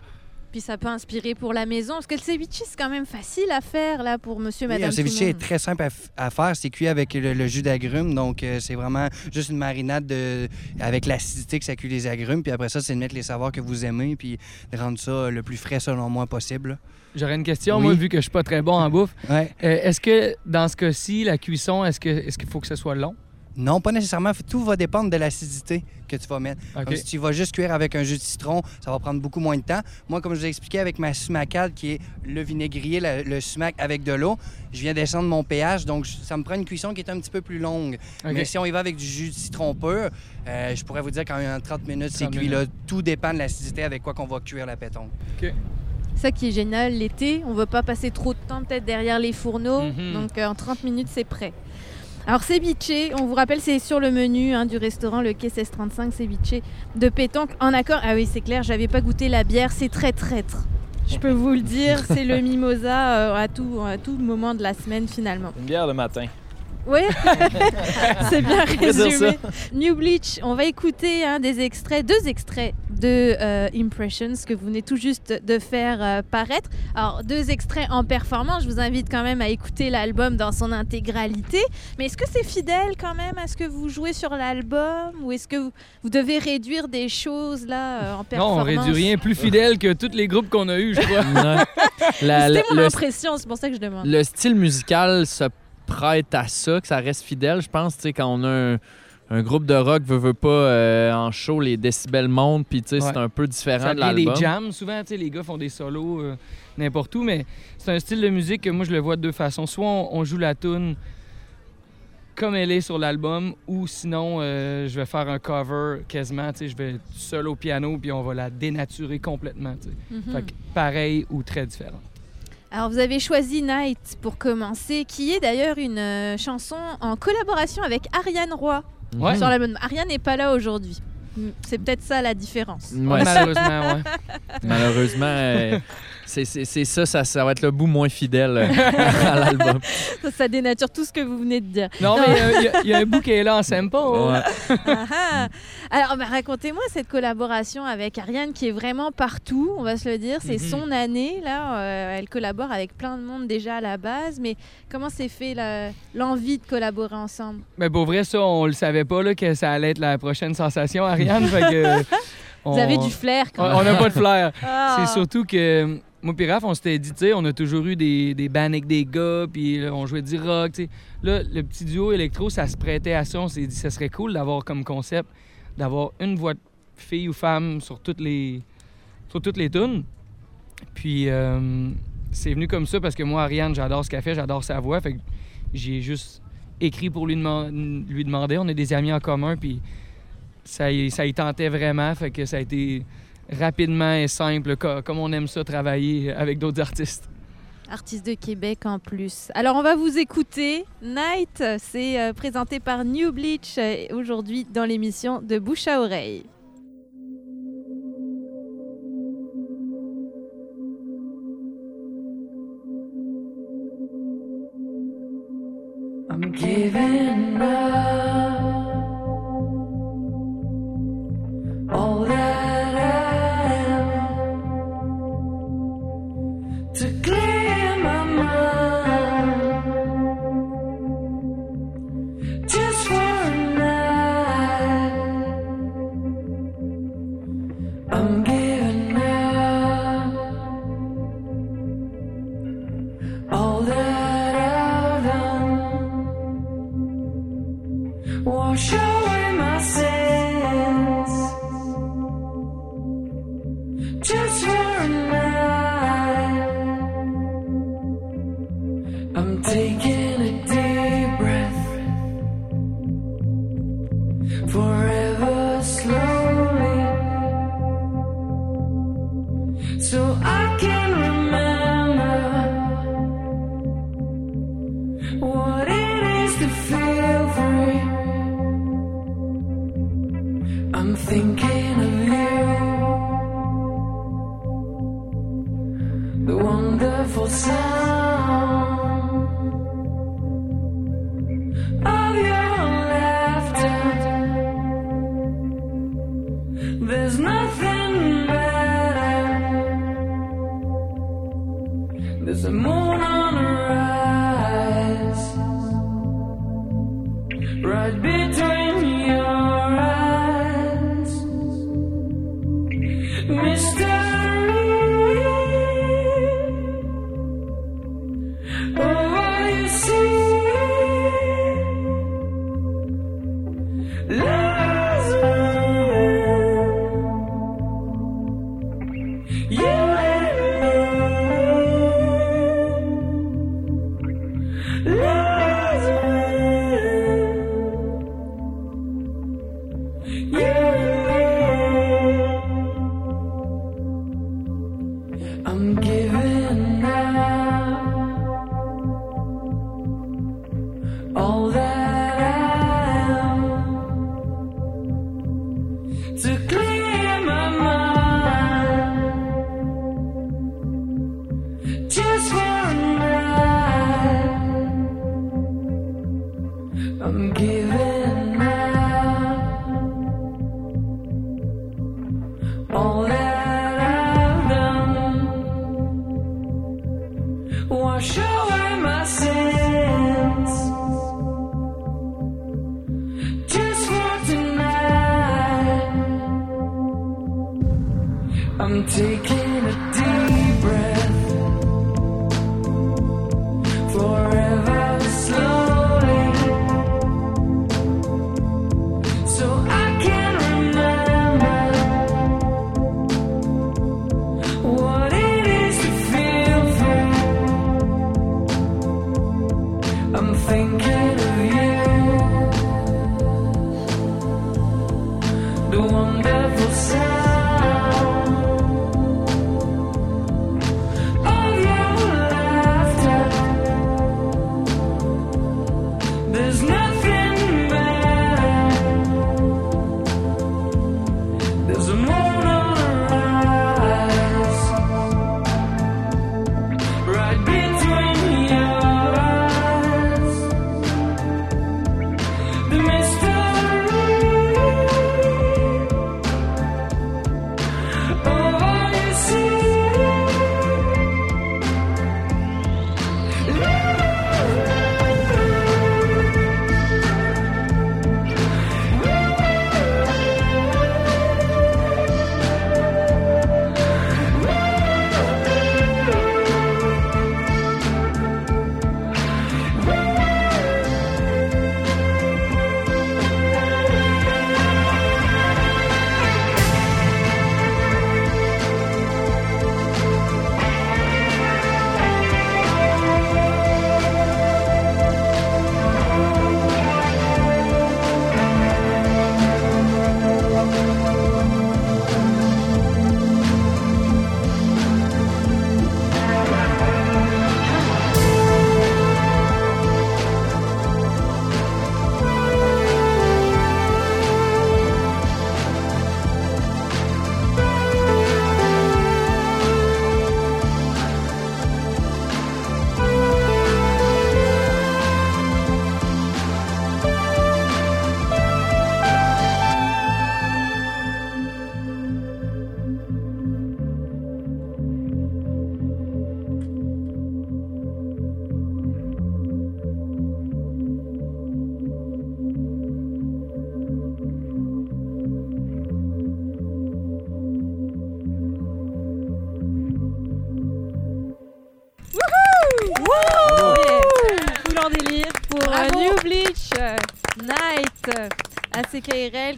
Puis ça peut inspirer pour la maison. Parce que le ceviche, c'est quand même facile à faire, là, pour monsieur, Oui, madame. tout le ceviche est très simple à, faire. C'est cuit avec le, le jus d'agrumes. Donc, euh, c'est vraiment juste une marinade de, avec l'acidité que ça cuit les agrumes. Puis après ça, c'est de mettre les saveurs que vous aimez puis de rendre ça le plus frais, selon moi, possible. J'aurais une question, Oui. moi, vu que je suis pas très bon en bouffe. Ouais. Euh, est-ce que dans ce cas-ci, la cuisson, est-ce que est-ce qu'il faut que ce soit long? Non, pas nécessairement. Tout va dépendre de l'acidité que tu vas mettre. Comme si tu vas juste cuire avec un jus de citron, ça va prendre beaucoup moins de temps. Moi, comme je vous ai expliqué avec ma sumacade, qui est le vinaigrier, la- le sumac avec de l'eau, je viens descendre mon pH, donc je- ça me prend une cuisson qui est un petit peu plus longue. Mais si on y va avec du jus de citron pur, euh, je pourrais vous dire qu'en 30 minutes, c'est 30 cuit. Là. Tout dépend de l'acidité avec quoi qu'on va cuire la pétanque. Ça qui est génial, l'été, on veut pas passer trop de temps peut-être derrière les fourneaux. Mhm. Donc euh, en 30 minutes, c'est prêt. Alors ceviche, on vous rappelle, c'est sur le menu hein, du restaurant le Quai 1635 ceviche de pétanque en accord. Ah oui, c'est clair, j'avais pas goûté la bière, c'est très traître. Je peux vous le dire, c'est le [LAUGHS] mimosa euh, à, tout, à tout moment de la semaine finalement. Une bière le matin. Oui, [LAUGHS] c'est bien résumé. New Bleach, on va écouter hein, des extraits, deux extraits de euh, Impressions que vous venez tout juste de faire euh, paraître. Alors, deux extraits en performance, je vous invite quand même à écouter l'album dans son intégralité. Mais est-ce que c'est fidèle quand même à ce que vous jouez sur l'album? Ou est-ce que vous, vous devez réduire des choses là euh, en Non, performance on réduit rien plus fidèle que tous les groupes qu'on a eus, je crois. C'était mon impression, c'est pour ça que je demande. le style musical se prête à ça, que ça reste fidèle, je pense. Tu sais, quand on a un, un groupe de rock, veut, veut pas, euh, en show, les décibels montent, puis tu sais, c'est un peu différent Ça de l'album. jams. Souvent, tu sais, les gars font des solos euh, n'importe où, mais c'est un style de musique que moi, je le vois de deux façons. Soit on, on joue la tune comme elle est sur l'album, ou sinon, euh, je vais faire un cover quasiment. Tu sais, je vais seul au piano, puis on va la dénaturer complètement. tu sais. Mhm. Fait que pareil ou très différent. Alors vous avez choisi Night pour commencer, qui est d'ailleurs une euh, chanson en collaboration avec Ariane Roy Ouais. sur l'album. Ariane n'est pas là aujourd'hui. Mm, C'est peut-être ça la différence. Ouais, [LAUGHS] Malheureusement, ouais. Malheureusement, euh, c'est c'est- c'est ça, ça, ça va être le bout moins fidèle euh, [LAUGHS] à l'album. Ça, ça dénature tout ce que vous venez de dire. Non, mais euh, il y a- il y, a un bout qui est là en sample. Ouais. Ah, ah. Alors bah, racontez-moi cette collaboration avec Ariane qui est vraiment partout, on va se le dire. C'est Mhm. son année là. euh, elle collabore avec plein de monde déjà à la base, mais comment s'est fait l'envie de collaborer ensemble? Mais pour vrai, ça, on le savait pas là, que ça allait être la prochaine sensation, Ariane. fait que, [LAUGHS] Vous avez du flair On quand même. on n'a pas de flair. Ah. C'est surtout que moi et Raph, on s'était dit, tu sais, on a toujours eu des, des des gars, puis on jouait du rock, tu sais. Là, le petit duo électro, ça se prêtait à ça. On s'est dit, ça serait cool d'avoir comme concept, d'avoir une voix de fille ou femme sur toutes les, sur toutes les tunes. Puis euh, c'est venu comme ça parce que moi, Ariane, j'adore ce qu'elle fait, j'adore sa voix. Fait que j'ai juste écrit pour lui, lui demander. On est des amis en commun, puis ça y, ça y tentait vraiment. Fait que ça a été rapidement et simple, co- comme on aime ça travailler avec d'autres artistes. Artiste de Québec en plus. Alors on va vous écouter. Night, c'est euh, présenté par New Bleach euh, aujourd'hui dans l'émission de Bouche à oreille. I'm giving up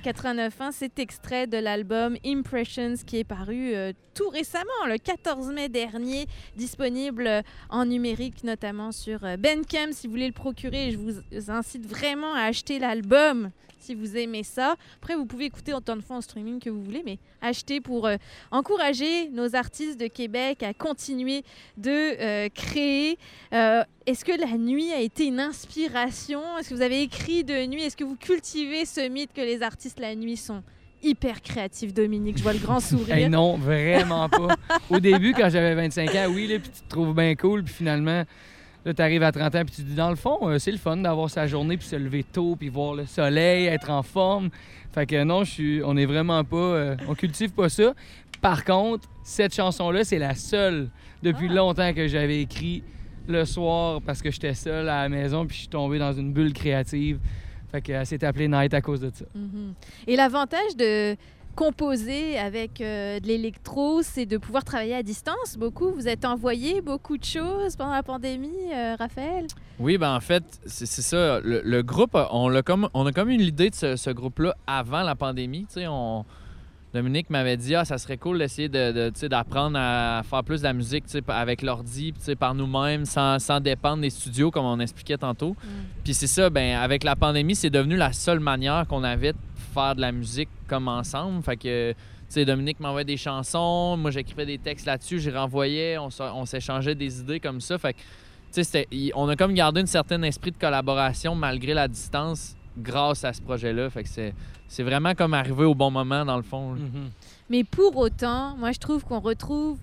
89 ans, cet extrait de l'album Impressions qui est paru euh, tout récemment, le 14 mai dernier, disponible en numérique, notamment sur euh, Bandcamp. Si vous voulez le procurer, je vous incite vraiment à acheter l'album si vous aimez ça. Après, vous pouvez écouter autant de fois en streaming que vous voulez, mais achetez pour euh, encourager nos artistes de Québec à continuer de euh, créer. Euh, Est-ce que la nuit a été une inspiration? Est-ce que vous avez écrit de nuit? Est-ce que vous cultivez ce mythe que les artistes la nuit sont hyper créatifs, Dominique Je vois le grand [LAUGHS] sourire. Hey, non, vraiment pas. Au début, quand j'avais 25 ans, oui, là, puis tu te trouves bien cool, puis finalement, là, tu arrives à 30 ans, puis tu te dis, dans le fond, euh, c'est le fun d'avoir sa journée, puis se lever tôt, puis voir le soleil, être en forme. Fait que non, je suis, on est vraiment pas, euh, on cultive pas ça. Par contre, cette chanson-là, c'est la seule depuis Ah. longtemps que j'avais écrit le soir parce que j'étais seul à la maison, puis je suis tombé dans une bulle créative. Fait que elle s'est appelée Night à cause de ça. Mhm. Et l'avantage de composer avec euh, de l'électro, c'est de pouvoir travailler à distance. Beaucoup, vous êtes envoyé beaucoup de choses pendant la pandémie, euh, Raphaël? Oui, ben en fait, c'est ça. Le, le groupe, on, l'a comme, on a comme eu l'idée de ce, ce groupe-là avant la pandémie. Tu sais, on, Dominique m'avait dit, ah, ça serait cool d'essayer de, de, tu sais, d'apprendre à faire plus de la musique tu sais, avec l'ordi, puis, tu sais, par nous-mêmes, sans, sans dépendre des studios, comme on expliquait tantôt. Puis c'est ça, ben avec la pandémie, c'est devenu la seule manière qu'on avait de faire de la musique comme ensemble. Fait que, tu sais, Dominique m'envoyait des chansons, moi j'écrivais des textes là-dessus, j'y renvoyais, on, s'échangeait des idées comme ça. Fait que, tu sais, on a comme gardé un certain esprit de collaboration malgré la distance grâce à ce projet-là. Fait que c'est, c'est vraiment comme arrivé au bon moment dans le fond. là. Mais pour autant, moi, je trouve qu'on retrouve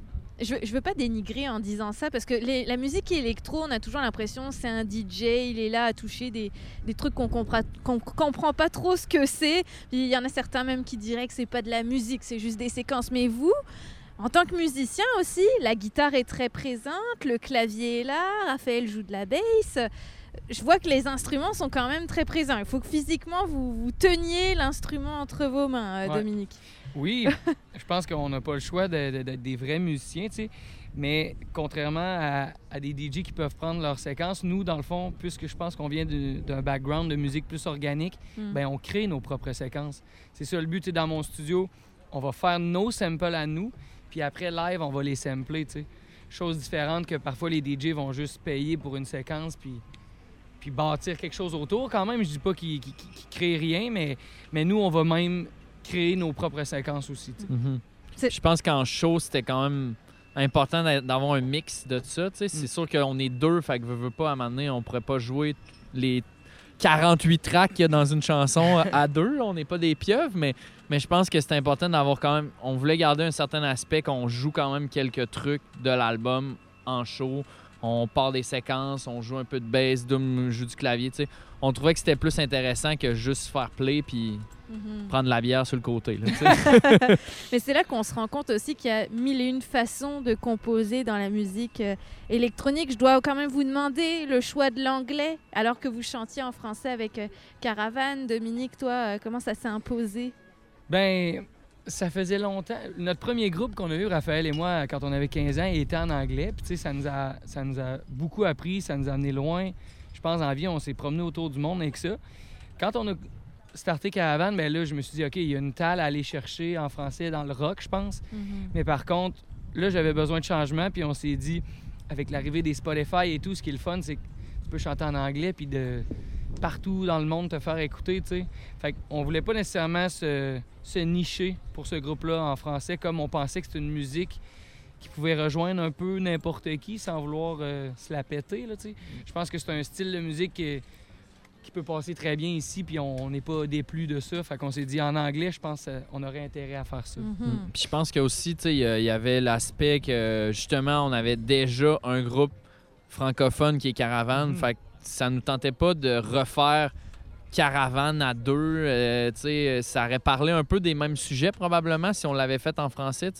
je, je veux pas dénigrer en disant ça parce que les- la musique électro, on a toujours l'impression c'est un DJ, il est là à toucher des, des trucs qu'on comprend, qu'on comprend pas trop ce que c'est. Il y en a certains même qui diraient que c'est pas de la musique, c'est juste des séquences. Mais vous, en tant que musicien aussi, la guitare est très présente, le clavier est là, Raphaël joue de la basse. Je vois que les instruments sont quand même très présents. Il faut que physiquement vous, vous teniez l'instrument entre vos mains, euh, Ouais. Dominique. Oui, je pense qu'on n'a pas le choix de- de- d'être des vrais musiciens, tu sais. Mais contrairement à, à des DJ qui peuvent prendre leur séquence, nous, dans le fond, puisque je pense qu'on vient d'un background de musique plus organique, Mm. ben on crée nos propres séquences. C'est ça le but, tu sais, dans mon studio, on va faire nos samples à nous, puis après, live, on va les sampler, tu sais. Chose différente que parfois les DJ vont juste payer pour une séquence, puis, puis bâtir quelque chose autour. Quand même, je dis pas qu'ils créent rien, mais, mais nous, on va même créer nos propres séquences aussi. Mhm. Je pense qu'en show, c'était quand même important d'a- d'avoir un mix de ça. C'est Mm. sûr qu'on est deux, fait que veux, veux pas, à un moment donné, on pourrait pas jouer les 48 tracks qu'il y a dans une chanson à deux. On n'est pas des pieuvres, mais, mais je pense que c'est important d'avoir quand même... On voulait garder un certain aspect qu'on joue quand même quelques trucs de l'album en show. On part des séquences, on joue un peu de bass, Doom joue du clavier, tu sais. On trouvait que c'était plus intéressant que juste faire play puis Mhm. prendre la bière sur le côté. là. [LAUGHS] Mais c'est là qu'on se rend compte aussi qu'il y a mille et une façons de composer dans la musique euh, électronique. Je dois quand même vous demander le choix de l'anglais alors que vous chantiez en français avec euh, Caravane. Dominique, toi, euh, comment ça s'est imposé? Ben, ça faisait longtemps. Notre premier groupe qu'on a eu, Raphaël et moi, quand on avait 15 ans, il était en anglais. Puis, tu sais, ça nous, a, ça nous a beaucoup appris, ça nous a amené loin. Je pense, en vie, on s'est promené autour du monde avec ça. Quand on a starté Caravane, ben là, je me suis dit, OK, il y a une talle à aller chercher en français dans le rock, je pense. Mais par contre, là, j'avais besoin de changement, puis on s'est dit, avec l'arrivée des Spotify et tout, ce qui est le fun, c'est que tu peux chanter en anglais, puis de partout dans le monde te faire écouter, tu sais. Fait qu'on voulait pas nécessairement se, se nicher pour ce groupe-là en français, comme on pensait que c'était une musique qui pouvait rejoindre un peu n'importe qui sans vouloir euh, se la péter, là, tu sais. Je pense que c'est un style de musique qui, qui peut passer très bien ici, puis on n'est pas déplu de ça. Fait qu'on s'est dit, en anglais, je pense qu'on aurait intérêt à faire ça. Mhm. Puis je pense que aussi, tu sais, il y avait l'aspect que justement, on avait déjà un groupe francophone qui est Caravane. Mhm. Fait que ça nous tentait pas de refaire Caravane à deux. euh, tu sais, ça aurait parlé un peu des mêmes sujets probablement si on l'avait fait en français.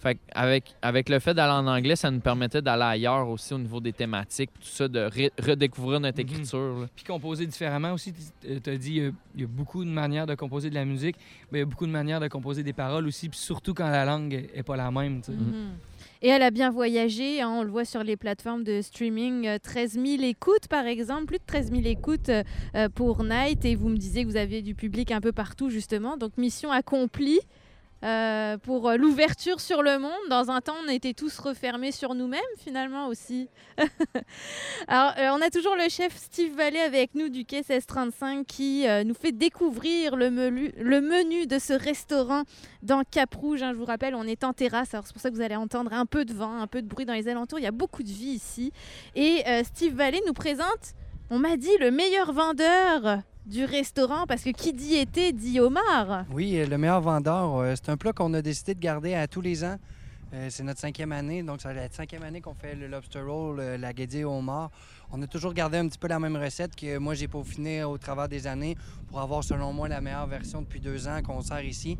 Fait avec, avec le fait d'aller en anglais, ça nous permettait d'aller ailleurs aussi au niveau des thématiques, tout ça, de redécouvrir notre Mhm. écriture. là. Puis composer différemment aussi. Tu as dit, euh, il y a beaucoup de manières de composer de la musique, mais il y a beaucoup de manières de composer des paroles aussi, puis surtout quand la langue est pas la même. Et elle a bien voyagé, hein, on le voit sur les plateformes de streaming, euh, 13 000 écoutes par exemple, plus de 13 000 écoutes euh, euh, pour Night, et vous me disiez que vous aviez du public un peu partout justement, donc mission accomplie euh, pour euh, l'ouverture sur le monde. Dans un temps, on était tous refermés sur nous-mêmes finalement aussi. [LAUGHS] Alors, euh, on a toujours le chef Steve Vallée avec nous du Quai 1635 qui nous fait découvrir le menu, de ce restaurant dans Cap Rouge. hein. je vous rappelle, on est en terrasse, alors c'est pour ça que vous allez entendre un peu de vent, un peu de bruit dans les alentours. Il y a beaucoup de vie ici. Et Steve Vallée nous présente, on m'a dit, le meilleur vendeur du restaurant, parce que qui dit été dit homard. Oui, euh, le meilleur vendeur, euh, c'est un plat qu'on a décidé de garder à tous les ans. Euh, c'est notre cinquième année, donc c'est la cinquième année qu'on fait le lobster roll, la guédille au homard. On a toujours gardé un petit peu la même recette que moi j'ai peaufiné au travers des années pour avoir, selon moi, la meilleure version depuis deux ans qu'on sert ici.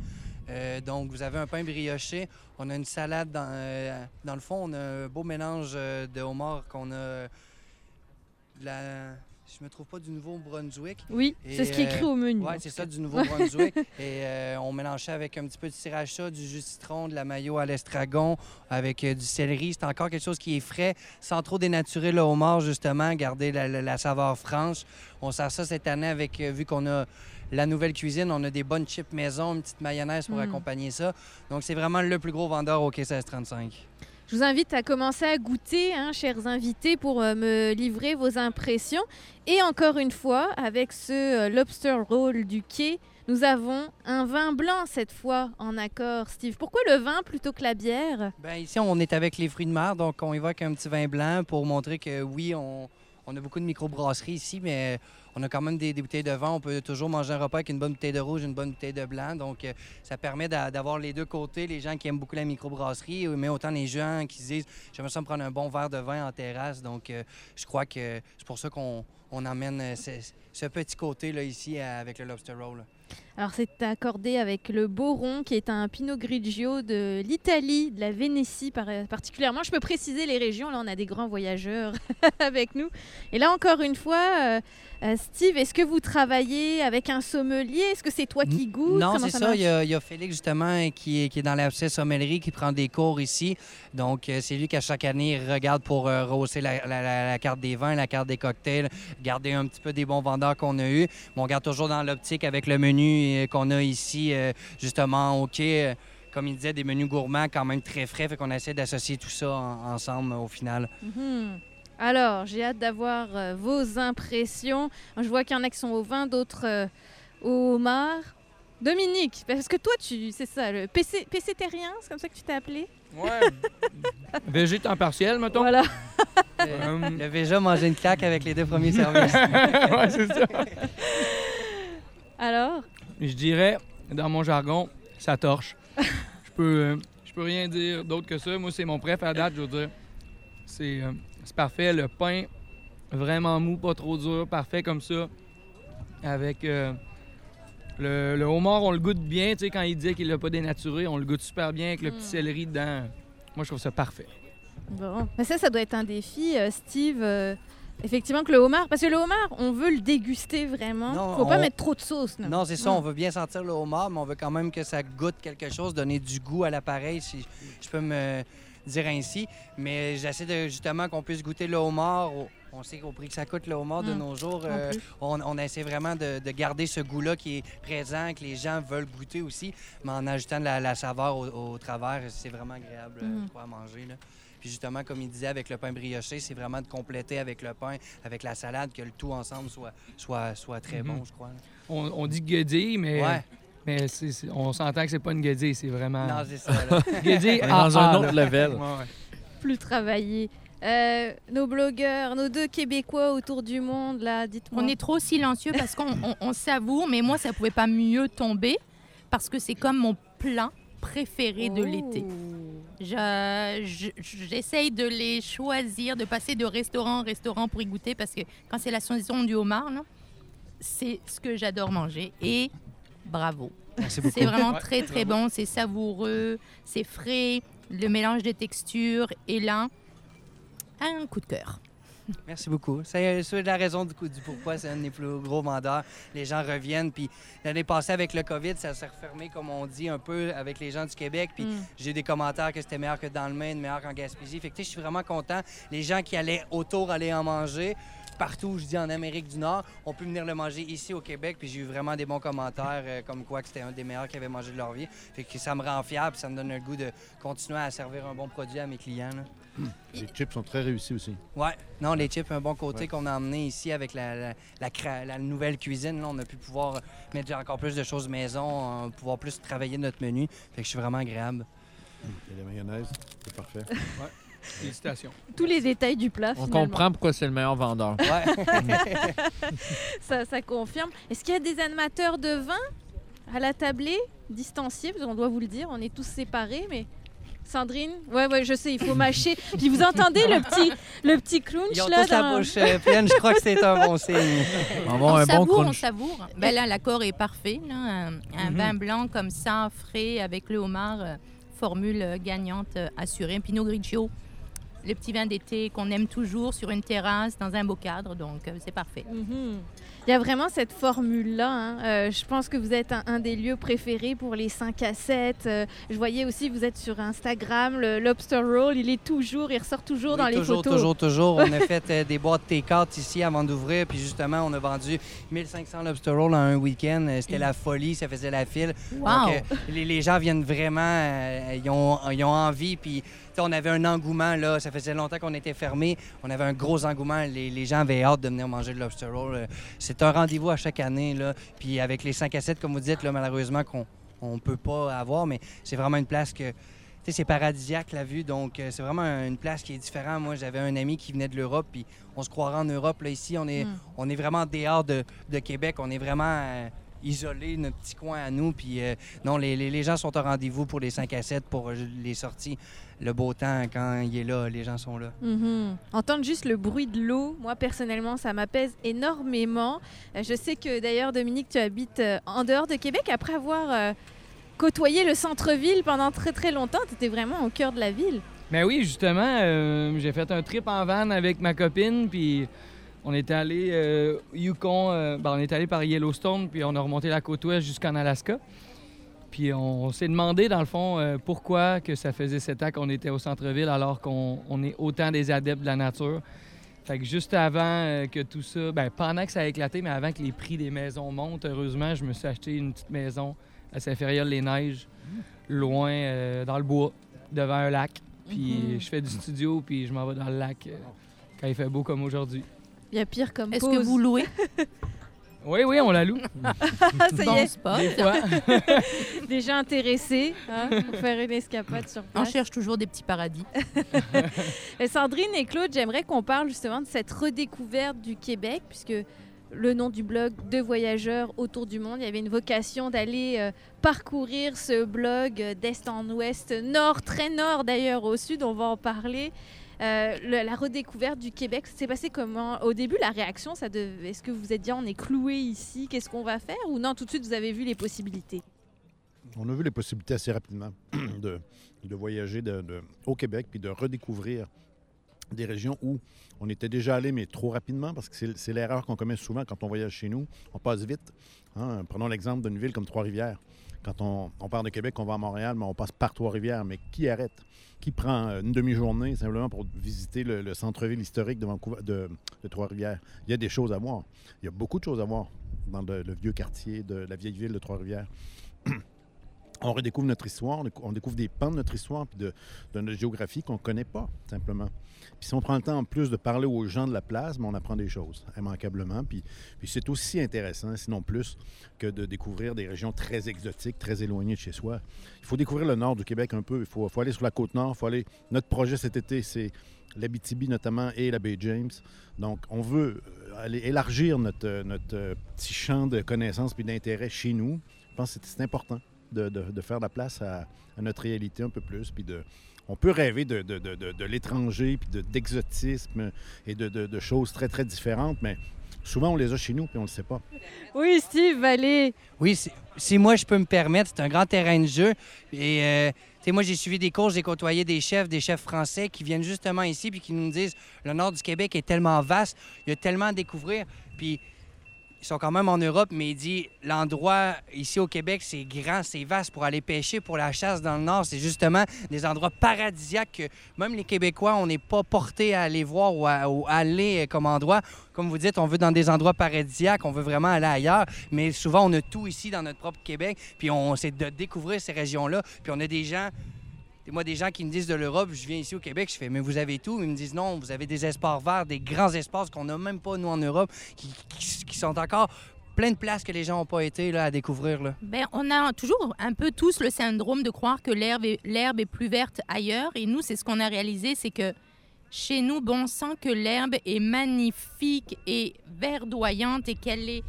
Donc, vous avez un pain brioché, on a une salade dans, le fond, on a un beau mélange de homard qu'on a. euh, La... Je me trouve pas du Nouveau-Brunswick. Oui, c'est ce qui est écrit au menu. Oui, c'est ça, du Nouveau-Brunswick. [LAUGHS] et euh, on mélange ça avec un petit peu de sriracha, du jus de citron, de la mayo à l'estragon, avec euh, du céleri. C'est encore quelque chose qui est frais, sans trop dénaturer le homard, justement, garder la, la- la saveur franche. On sert ça cette année avec, euh, vu qu'on a la nouvelle cuisine, on a des bonnes chips maison, une petite mayonnaise pour Mm. accompagner ça. Donc, c'est vraiment le plus gros vendeur au quai 1635. Je vous invite à commencer à goûter, hein, chers invités, pour euh, me livrer vos impressions. Et encore une fois, avec ce euh, lobster roll du quai, nous avons un vin blanc cette fois en accord. Steve, pourquoi le vin plutôt que la bière? Ben, ici, on est avec les fruits de mer, donc on évoque un petit vin blanc pour montrer que oui, on, on a beaucoup de microbrasseries ici, mais on a quand même des, bouteilles de vin. On peut toujours manger un repas avec une bonne bouteille de rouge, une bonne bouteille de blanc. Donc, euh, ça permet d'a- d'avoir les deux côtés, les gens qui aiment beaucoup la microbrasserie, mais autant les gens qui se disent j'aimerais ça me prendre un bon verre de vin en terrasse. Donc, euh, je crois que c'est pour ça qu'on on emmène euh, ce, petit côté-là ici euh, avec le lobster roll. Alors c'est accordé avec le Boron, qui est un Pinot Grigio de l'Italie, de la Vénétie par- particulièrement. Je peux préciser les régions, là on a des grands voyageurs [LAUGHS] avec nous. Et là encore une fois, euh, euh, Steve, est-ce que vous travaillez avec un sommelier? Est-ce que c'est toi qui goûtes? Non, c'est ça. Il y, a, il y a Félix, justement, qui est, qui est dans la sommellerie, qui prend des cours ici. Donc, euh, c'est lui qui, à chaque année, regarde pour euh, rehausser la, la- la- la carte des vins, la carte des cocktails, garder un petit peu des bons vendeurs qu'on a eus. Mais on garde toujours dans l'optique avec le menu euh, qu'on a ici, euh, justement, au quai. euh, comme il disait, des menus gourmands quand même très frais. Fait qu'on essaie d'associer tout ça en- ensemble au final. Mhm. Alors, j'ai hâte d'avoir euh, vos impressions. Je vois qu'il y en a qui sont au vin, d'autres euh, au homard. Dominique, parce que toi, tu, c'est ça, le PC, PCtérien, c'est comme ça que tu t'es appelé? Ouais. [LAUGHS] Végé temps partiel, mettons. Voilà. Euh, Le Véja mangeait une claque avec les deux premiers services. [LAUGHS] ouais, c'est ça. Alors, Je dirais, dans mon jargon, ça torche. Je peux, euh, je peux rien dire d'autre que ça. Moi, c'est mon préf à date, je veux dire. C'est euh, parfait. Le pain, vraiment mou, pas trop dur, parfait comme ça. Avec euh, le, le homard, on le goûte bien. Tu sais, quand il disait qu'il l'a pas dénaturé, on le goûte super bien avec le petit Mm. céleri dedans. Moi, je trouve ça parfait. bon. Mais ça, ça doit être un défi, Steve. Effectivement, que le homard, parce que le homard, on veut le déguster vraiment. Non, Faut pas on- mettre trop de sauce. Non, Non, c'est ça. Non. On veut bien sentir le homard, mais on veut quand même que ça goûte quelque chose, donner du goût à l'appareil, si je peux me dire ainsi. Mais j'essaie de justement qu'on puisse goûter le homard. au- On sait qu'au prix que ça coûte le homard de Mm. nos jours, euh, on, on essaie vraiment de, de garder ce goût-là qui est présent, que les gens veulent goûter aussi, mais en ajoutant de la, la saveur au, au travers, c'est vraiment agréable euh, crois, à manger. là. Puis justement, comme il disait avec le pain brioché, c'est vraiment de compléter avec le pain, avec la salade, que le tout ensemble soit, soit, soit très Mhm. bon, je crois. On, on dit guédille, mais, Ouais, mais on s'entend que c'est pas une guédille, c'est vraiment. non, c'est ça. là. [LAUGHS] guédille dans un autre level. Ouais, ouais. Plus travaillé. Euh, nos blogueurs, nos deux Québécois autour du monde, là, dites-moi. On est trop silencieux parce qu'on on- on savoure, mais moi, ça pouvait pas mieux tomber parce que c'est comme mon plat préféré de l'été. Je- je- J'essaye de les choisir, de passer de restaurant en restaurant pour y goûter parce que quand c'est la saison du homard, c'est ce que j'adore manger. Et bravo. C'est vraiment Ouais, très, très bon. C'est savoureux, c'est frais, le mélange de textures. Et là, un coup de cœur. Merci beaucoup. C'est la raison du, coup, du pourquoi c'est un des plus gros vendeurs. Les gens reviennent. Puis l'année passée, avec le COVID, ça s'est refermé, comme on dit, un peu avec les gens du Québec. Puis Mm. j'ai eu des commentaires que c'était meilleur que dans le Maine, meilleur qu'en Gaspésie. Fait que je suis vraiment content. Les gens qui allaient autour aller en manger, partout, je dis en Amérique du Nord, ont pu venir le manger ici au Québec. Puis j'ai eu vraiment des bons commentaires, euh, comme quoi que c'était un des meilleurs qui avaient mangé de leur vie. Fait que ça me rend fiable, ça me donne le goût de continuer à servir un bon produit à mes clients. là. Les chips sont très réussis aussi. Ouais, non, les chips, un bon côté Ouais. qu'on a emmené ici avec la, la, la cra- la nouvelle cuisine. Là, on a pu pouvoir mettre encore plus de choses maison, euh, pouvoir plus travailler notre menu. Fait que je suis vraiment agréable. Il y a la mayonnaise, c'est parfait. [LAUGHS] Félicitations. Tous les détails du plat, On finalement. comprend pourquoi c'est le meilleur vendeur. Ouais. [LAUGHS] Ça, ça confirme. Est-ce qu'il y a des animateurs de vin à la tablée, distanciés? Parce qu'on doit vous le dire, on est tous séparés, mais... Sandrine Ouais, ouais, je sais, il faut mâcher. Puis vous entendez le petit, le petit crunch Ils ont là tous la dans- bouche euh, pleine. Je crois que c'est un bon signe. On on un bon savoure, on crunch. savoure. Ben là, l'accord est parfait. là. Un, un Mhm. vin blanc comme ça, frais, avec le homard, euh, formule gagnante euh, assurée. Un Pinot Grigio, le petit vin d'été qu'on aime toujours sur une terrasse, dans un beau cadre. Donc, euh, c'est parfait. Mhm. Il y a vraiment cette formule-là. hein. Euh, je pense que vous êtes un, un des lieux préférés pour les 5 à 7. Euh, je voyais aussi, vous êtes sur Instagram, le Lobster Roll, il est toujours, il ressort toujours Oui, dans les toujours, photos. toujours, toujours. On a [LAUGHS] fait euh, des boîtes T4 ici avant d'ouvrir. Puis justement, on a vendu 1500 lobster rolls en un week-end. C'était la folie, ça faisait la file. Wow! Donc, les, les gens viennent vraiment, ils, ont, ils ont envie. Puis, on avait un engouement, là. Ça faisait longtemps qu'on était fermé. On avait un gros engouement. Les, les gens avaient hâte de venir manger le lobster roll. Euh, C'est un rendez-vous à chaque année, là. Puis, avec les 5 à 7, comme vous dites, là, malheureusement, qu'on on peut pas avoir, mais c'est vraiment une place que sais, c'est paradisiaque la vue, donc euh, c'est vraiment une place qui est différente. Moi, j'avais un ami qui venait de l'Europe, puis on se croirait en Europe. Là, ici, on est, Mm. on est vraiment dehors de, de Québec. On est vraiment euh, isolé, notre petit coin à nous. Puis euh, non, les, les- les gens sont au rendez-vous pour les 5 à 7, pour euh, les sorties. Le beau temps, quand il est là, les gens sont là. Mhm. Entendre juste le bruit de l'eau, moi personnellement, ça m'apaise énormément. Euh, je sais que d'ailleurs, Dominique, tu habites en dehors de Québec après avoir euh, côtoyé le centre-ville pendant très très longtemps. Tu étais vraiment au cœur de la ville. Mais oui, justement, euh, j'ai fait un trip en van avec ma copine, puis on était allé euh, Yukon, euh, ben, on est allé par Yellowstone, puis on a remonté la côte ouest jusqu'en Alaska. Puis on, s'est demandé, dans le fond, euh, pourquoi que ça faisait sept ans qu'on était au centre-ville alors qu'on on est autant des adeptes de la nature. Fait que juste avant euh, que tout ça, ben, pendant que ça a éclaté, mais avant que les prix des maisons montent, heureusement, je me suis acheté une petite maison à Saint-Fériol-les-Neiges, loin dans le bois, devant un lac. Puis Mhm. je fais du studio, puis je m'en vais dans le lac quand il fait beau comme aujourd'hui. Il y a pire comme Est-ce que vous louez [LAUGHS] Oui, oui, on la loue. Ah, [LAUGHS] ça y est, spot. Des fois. [LAUGHS] déjà intéressé hein, pour faire une escapade sur On cherche toujours des petits paradis. Et Sandrine et Claude, j'aimerais qu'on parle justement de cette redécouverte du Québec, puisque le nom du blog de voyageurs autour du monde, il y avait une vocation d'aller euh, parcourir ce blog d'est en ouest, nord, très nord d'ailleurs au sud, on va en parler. Euh, la redécouverte du Québec, ça s'est passé comment? Au début, la réaction, ça dev- est-ce que vous vous êtes dit on est cloué ici, qu'est-ce qu'on va faire? Ou non, tout de suite vous avez vu les possibilités? On a vu les possibilités assez rapidement [CLEARS THROAT] de, voyager au Québec puis de redécouvrir des régions où on était déjà allé, mais trop rapidement, parce que c'est- c'est l'erreur qu'on commet souvent quand on voyage chez nous. On passe vite. hein. Prenons l'exemple d'une ville comme Trois-Rivières. Quand on, part de Québec, on va à Montréal, mais on passe par Trois-Rivières. Mais qui arrête? Qui prend euh, une demi-journée simplement pour visiter le, le centre-ville historique de, Trois-Rivières? Il y a des choses à voir. Il y a beaucoup de choses à voir dans le vieux quartier de la vieille ville de Trois-Rivières [CLEARS THROAT] on redécouvre notre histoire, on décou- on découvre des pans de notre histoire puis de, notre géographie qu'on ne connaît pas, simplement. Puis si on prend le temps en plus de parler aux gens de la place, ben, on apprend des choses, immanquablement. Puis, c'est aussi intéressant, sinon plus, que de découvrir des régions très exotiques, très éloignées de chez soi. Il faut découvrir le nord du Québec un peu. Il faut, aller sur la côte nord, faut aller... Notre projet cet été, c'est l'Abitibi notamment et la baie James. Donc, on veut euh, aller élargir notre, euh, euh, petit champ de connaissances puis d'intérêt chez nous. Je pense que c'est important de, de- de faire la place à, à notre réalité un peu plus. Puis de, on peut rêver de, de- de- de- de l'étranger, puis de- d'exotisme et de, de- de choses très, très différentes, mais souvent on les a chez nous, puis on ne le sait pas. Oui, Steve, allez Oui, si, moi je peux me permettre, c'est un grand terrain de jeu. Et euh, tu sais, moi j'ai suivi des cours, j'ai côtoyé des chefs, des chefs français qui viennent justement ici puis qui nous disent le nord du Québec est tellement vaste, il y a tellement à découvrir. Puis ils sont quand même en Europe, mais il dit l'endroit ici au Québec, c'est grand, c'est vaste pour aller pêcher, pour la chasse dans le nord. C'est justement des endroits paradisiaques que même les Québécois, on n'est pas portés à aller voir ou aller euh, comme endroit. Comme vous dites, on veut dans des endroits paradisiaques, on veut vraiment aller ailleurs, mais souvent on a tout ici dans notre propre Québec, puis on c'est de découvrir ces régions-là, puis on a des gens moi, des gens qui me disent de l'Europe, je viens ici au Québec, je fais, mais vous avez tout. Ils me disent, non, vous avez des espaces verts, des grands espaces qu'on n'a même pas, nous, en Europe, qui, sont encore plein de places que les gens n'ont pas été là, à découvrir. Là. Ben, on a toujours un peu tous le syndrome de croire que l'herbe est, est plus verte ailleurs. Et nous, c'est ce qu'on a réalisé, c'est que chez nous, bon, on sent que l'herbe est magnifique et verdoyante et qu'elle est...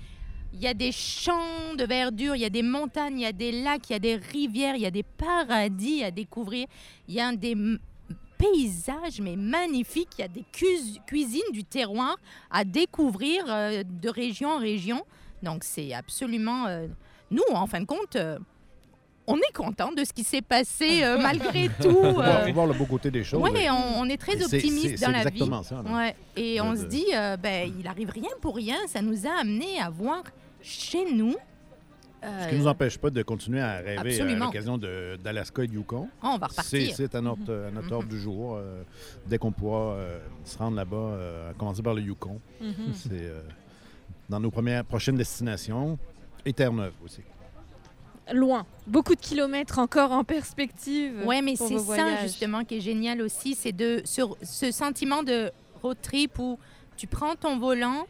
Il y a des champs de verdure, il y a des montagnes, il y a des lacs, il y a des rivières, il y a des paradis à découvrir. Il y a des paysages, mais magnifiques. Il y a des cuisines du terroir à découvrir euh, de région en région. Donc, c'est absolument... euh, Nous, en fin de compte, euh, on est content de ce qui s'est passé euh, [LAUGHS] malgré tout. Voir, euh. voir le beau côté des choses. Ouais, on, on est très Et optimiste dans la vie. exactement ça, là. Ouais. Et De- on de- se dit, euh, ben, il arrive rien pour rien. Ça nous a amené à voir chez nous. Ce euh, qui ne nous empêche pas de continuer à rêver Absolument. à l'occasion de- d'Alaska et de Yukon. oh, on va C'est repartir. c'est à notre, à notre ordre du jour. euh, dès qu'on pourra euh, se rendre là-bas, euh, à commencer par le Yukon. Mhm. C'est euh, dans nos premières prochaines destinations. Et Terre-Neuve aussi. Loin. Beaucoup de kilomètres encore en perspective. Ouais, mais c'est ça voyages. justement qui est génial aussi, c'est de sur ce sentiment de road trip où tu prends ton volant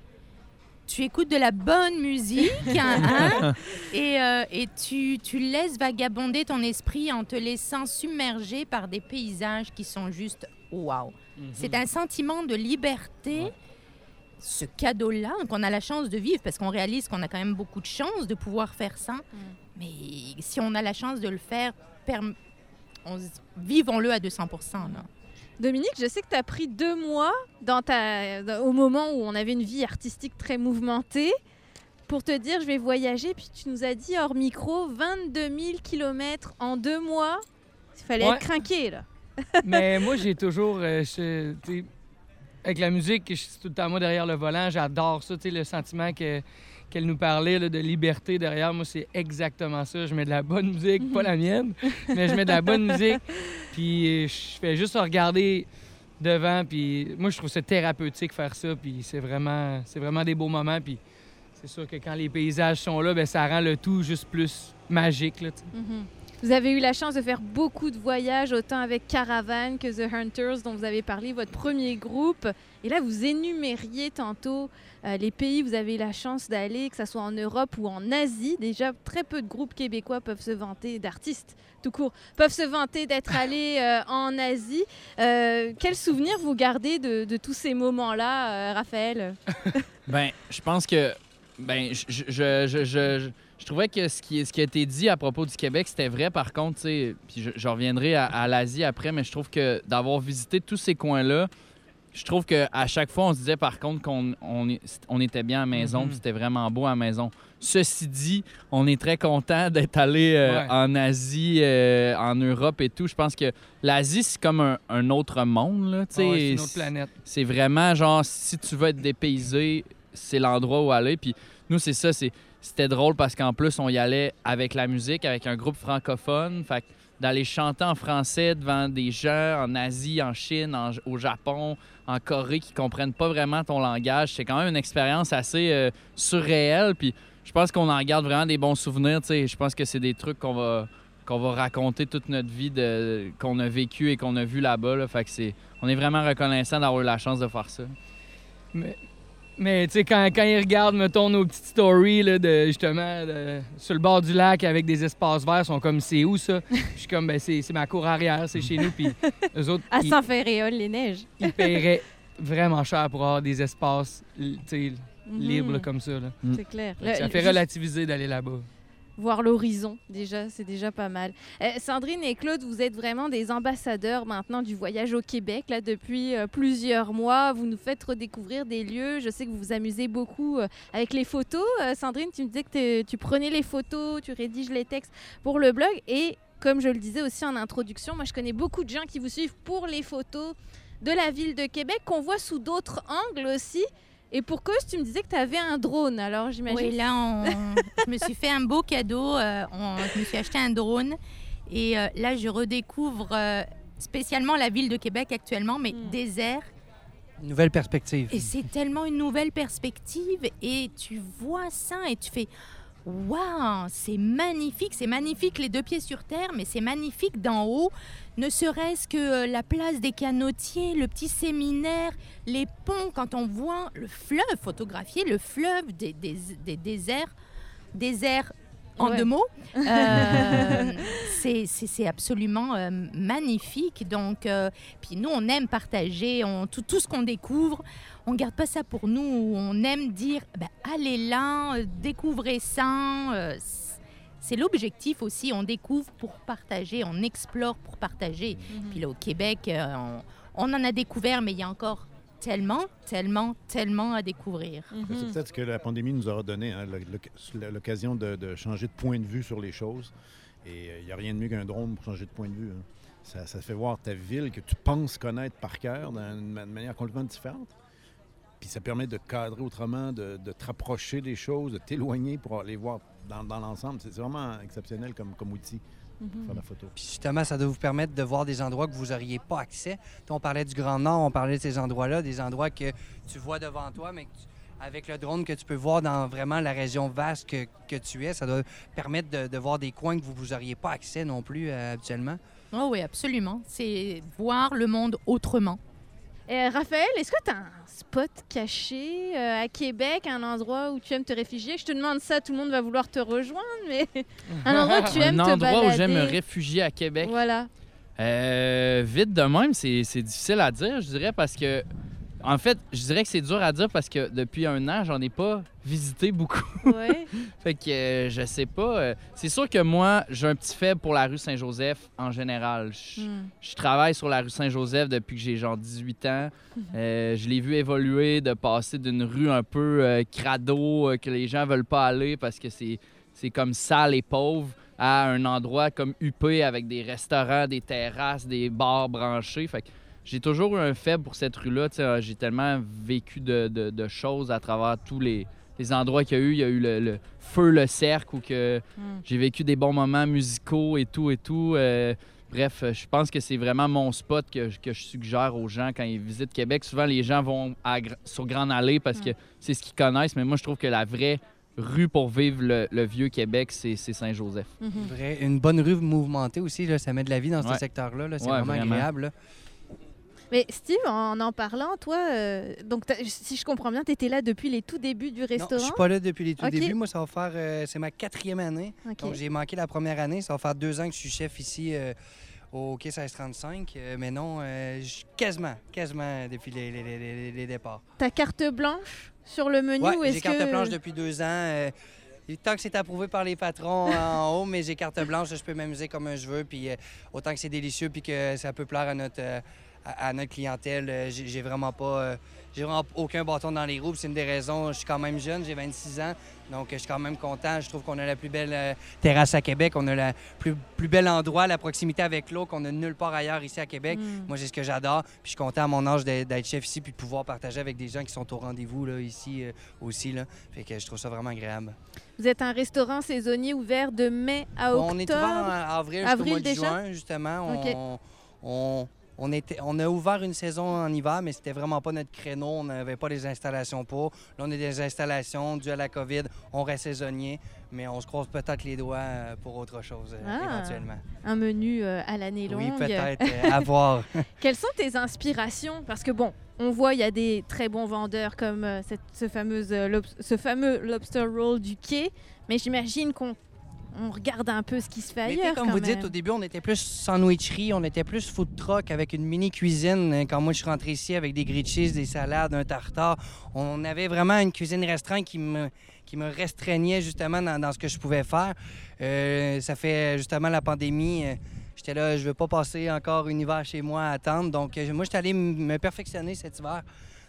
tu écoutes de la bonne musique hein, hein, [LAUGHS] et, euh, et tu, tu laisses vagabonder ton esprit en te laissant submerger par des paysages qui sont juste waouh. C'est un sentiment de liberté. Ce cadeau-là qu'on a la chance de vivre, parce qu'on réalise qu'on a quand même beaucoup de chance de pouvoir faire ça. Mais si on a la chance de le faire, vivons-le à 200 là. Dominique, je sais que tu as pris deux mois dans ta, dans- au moment où on avait une vie artistique très mouvementée pour te dire je vais voyager. Puis tu nous as dit hors micro 22 000 kilomètres en deux mois. Il fallait Ouais. être craqué là. [LAUGHS] Mais moi, j'ai toujours. euh, je- avec la musique, je suis tout le temps moi derrière le volant. J'adore ça, le sentiment que- qu'elle nous parlait là, de liberté derrière. Moi, c'est exactement ça. Je mets de la bonne musique, pas la mienne, [LAUGHS] mais je mets de la bonne musique. Puis euh, je fais juste regarder devant. Puis moi, je trouve ça thérapeutique faire ça. Puis c'est vraiment, c'est vraiment des beaux moments. Puis c'est sûr que quand les paysages sont là, ben, ça rend le tout juste plus magique. Là. Mhm. Vous avez eu la chance de faire beaucoup de voyages, autant avec Caravan que The Hunters, dont vous avez parlé, votre premier groupe. Et là, vous énumériez tantôt euh, les pays où vous avez eu la chance d'aller, que ce soit en Europe ou en Asie. Déjà, très peu de groupes québécois peuvent se vanter, d'artistes tout court, peuvent se vanter d'être [LAUGHS] allés euh, en Asie. Euh, quel souvenir vous gardez de, de tous ces moments-là, euh, Raphaël? [LAUGHS] Ben, je pense que. Ben, je, je, je, je, trouvais que ce qui, ce qui a été dit à propos du Québec, c'était vrai. Par contre, puis je, je reviendrai à, à l'Asie après, mais je trouve que d'avoir visité tous ces coins-là, je trouve qu'à chaque fois, on se disait par contre qu'on on, était bien à la maison, puis c'était vraiment beau à la maison. Ceci dit, on est très content d'être allé euh, Ouais. en Asie, euh, en Europe et tout. Je pense que l'Asie, c'est comme un, un autre monde, là. Ouais, c'est une autre planète. C'est vraiment genre, si tu veux être dépaysé, c'est l'endroit où aller. Puis nous, c'est ça, c'est- c'était drôle parce qu'en plus, on y allait avec la musique, avec un groupe francophone. Fait d'aller chanter en français devant des gens en Asie, en Chine, au Japon, en Corée qui comprennent pas vraiment ton langage, c'est quand même une expérience assez euh, surréelle. Puis je pense qu'on en garde vraiment des bons souvenirs. tu sais. Je pense que c'est des trucs qu'on va qu'on va raconter toute notre vie de qu'on a vécu et qu'on a vu là-bas. là. Fait que c'est on est vraiment reconnaissant d'avoir eu la chance de faire ça. Mais, mais tu sais, quand, quand ils regardent, mettons, nos petites stories là, de, justement de- sur le bord du lac avec des espaces verts, ils sont comme c'est où ça? [LAUGHS] Je suis comme ben c'est ma cour arrière, c'est chez nous. Puis [LAUGHS] eux autres, À ils, Saint-Ferréol, les neiges. ils [LAUGHS] paieraient vraiment cher pour avoir des espaces tu sais, Mhm. libres là, comme ça. Là. C'est clair. Ça fait relativiser d'aller là-bas. Voir l'horizon, déjà, c'est déjà pas mal. Euh, Sandrine et Claude, vous êtes vraiment des ambassadeurs maintenant du voyage au Québec. Là, depuis euh, plusieurs mois, vous nous faites redécouvrir des lieux. Je sais que vous vous amusez beaucoup euh, avec les photos. Sandrine, tu me disais que tu prenais les photos, tu rédiges les textes pour le blog. Et comme je le disais aussi en introduction, moi, je connais beaucoup de gens qui vous suivent pour les photos de la ville de Québec, qu'on voit sous d'autres angles aussi. Et pour cause, tu me disais que tu avais un drone. Alors, j'imagine. Oui, là, on- je me suis fait un beau cadeau. euh, on- je me suis acheté un drone. Et euh, là, je redécouvre euh, spécialement la ville de Québec actuellement, mais Mm. désert. Nouvelle perspective. Et c'est tellement une nouvelle perspective. Et tu vois ça et tu fais Waouh, c'est magnifique. C'est magnifique les deux pieds sur terre, mais c'est magnifique d'en haut. Ne serait-ce que euh, la place des canotiers, le petit séminaire, les ponts, quand on voit le fleuve, photographier le fleuve des, des- des déserts, déserts en Ouais. deux mots, [LAUGHS] euh, c'est- absolument euh, magnifique. Donc, euh, puis nous, on aime partager on, tout, tout ce qu'on découvre. On garde pas ça pour nous. On aime dire, ben, allez là, découvrez ça. c'est l'objectif aussi. On découvre pour partager, on explore pour partager. Mhm. Puis là, au Québec, on, on en a découvert, mais il y a encore tellement, tellement, tellement à découvrir. Mhm. C'est peut-être ce que la pandémie nous aura donné, hein, l'occasion de, de changer de point de vue sur les choses. Et il n'y a rien de mieux qu'un drone pour changer de point de vue. hein. Ça, ça fait voir ta ville que tu penses connaître par cœur d'une ma- manière complètement différente. Puis ça permet de cadrer autrement, de, de te rapprocher des choses, de t'éloigner pour les voir dans, dans l'ensemble. C'est c'est vraiment exceptionnel comme, comme outil pour Mhm. faire la photo. Puis justement, ça doit vous permettre de voir des endroits que vous n'auriez pas accès. On parlait du Grand Nord, on parlait de ces endroits-là, des endroits que tu vois devant toi, mais que tu- avec le drone que tu peux voir dans vraiment la région vaste que, que tu es, ça doit permettre de, de voir des coins que vous n'auriez pas accès non plus euh, habituellement. Oh oui, absolument. C'est voir le monde autrement. Et Raphaël, est-ce que tu as un spot caché euh, à Québec, un endroit où tu aimes te réfugier? Je te demande ça, tout le monde va vouloir te rejoindre, mais [LAUGHS] un endroit où tu aimes un te endroit balader. où j'aime me réfugier à Québec. Voilà. Euh, vite de même, c'est c'est difficile à dire, je dirais, parce que. En fait, je dirais que c'est dur à dire parce que depuis un an, j'en ai pas visité beaucoup. [LAUGHS] Ouais. fait que euh, je sais pas. euh, c'est sûr que moi, j'ai un petit faible pour la rue Saint-Joseph en général. Je Hmm. je travaille sur la rue Saint-Joseph depuis que j'ai genre 18 ans. [LAUGHS] Euh, je l'ai vu évoluer, de passer d'une rue un peu crado, que les gens veulent pas aller parce que c'est, c'est comme sale et pauvre, à un endroit comme huppé avec des restaurants, des terrasses, des bars branchés. Fait que j'ai toujours eu un faible pour cette rue-là. Euh, J'ai tellement vécu de, de- de choses à travers tous les, les endroits qu'il y a eu. Il y a eu le, le feu, le cercle, où que Hmm. j'ai vécu des bons moments musicaux et tout et tout. Euh, bref, euh, je pense que c'est vraiment mon spot que, je- que je suggère aux gens quand ils visitent Québec. Souvent, les gens vont à sur Grande Allée parce que c'est ce qu'ils connaissent, mais moi, je trouve que la vraie rue pour vivre le, le vieux Québec, c'est Saint-Joseph. Vrai- Une bonne rue mouvementée aussi, là, ça met de la vie dans Ouais. ce secteur-là. là, C'est Ouais, vraiment, vraiment. agréable. là. Mais Steve, en en parlant, toi, euh, donc si je comprends bien, tu étais là depuis les tout débuts du Non, je restaurant? suis pas là depuis les tout débuts. Moi, ça va faire. euh, c'est ma quatrième année. Donc, j'ai manqué la première année. Ça va faire deux ans que je suis chef ici euh, au Quai 1635. Euh, mais non, euh, quasiment, quasiment depuis les, les- les- départs. Ta carte blanche sur le menu Ouais, ou est-ce j'ai carte que... blanche depuis deux ans. et tant que c'est approuvé par les patrons [LAUGHS] en haut, mais j'ai carte blanche, je peux m'amuser comme je veux. Puis euh, autant que c'est délicieux, puis que ça peut plaire à notre, euh, à, à notre clientèle, euh, j'ai vraiment pas, euh, j'ai vraiment aucun bâton dans les roues. C'est une des raisons. Je suis quand même jeune, j'ai 26 ans, donc euh, je suis quand même content. Je trouve qu'on a la plus belle euh, terrasse à Québec, on a le plus, plus bel endroit, la proximité avec l'eau qu'on a nulle part ailleurs ici à Québec. Hmm. Moi, c'est ce que j'adore. Puis je suis content à mon âge d'être chef ici puis de pouvoir partager avec des gens qui sont au rendez-vous là, ici euh, aussi. Là. Fait que je trouve ça vraiment agréable. Vous êtes un restaurant saisonnier ouvert de mai à octobre. on est ouvert en avril jusqu'au mois de juin, justement. On, OK. on, on était, on a ouvert une saison en hiver, mais c'était vraiment pas notre créneau. On n'avait pas les installations pour. Là, on a des installations dues à la COVID. On reste saisonnier, mais on se croise peut-être les doigts euh, pour autre chose euh, Ah. éventuellement. Un menu euh, à l'année longue. Oui, peut-être. [LAUGHS] à voir. [LAUGHS] Quelles sont tes inspirations? Parce que bon, on voit il y a des très bons vendeurs comme cette- ce, fameuse, ce fameux lobster roll du quai, mais j'imagine qu'on on regarde un peu ce qui se fait Mais ailleurs. comme quand vous même. dites, au début, on était plus sandwicherie, on était plus food truck avec une mini cuisine. Quand moi, je suis rentré ici avec des grilled cheese, des salades, un tartare, on avait vraiment une cuisine restreinte qui me, qui me restreignait justement dans, dans ce que je pouvais faire. Euh, ça fait justement la pandémie. euh, J'étais là, je veux pas passer encore un hiver chez moi à attendre. Donc, euh, moi, j'étais allé me perfectionner cet hiver.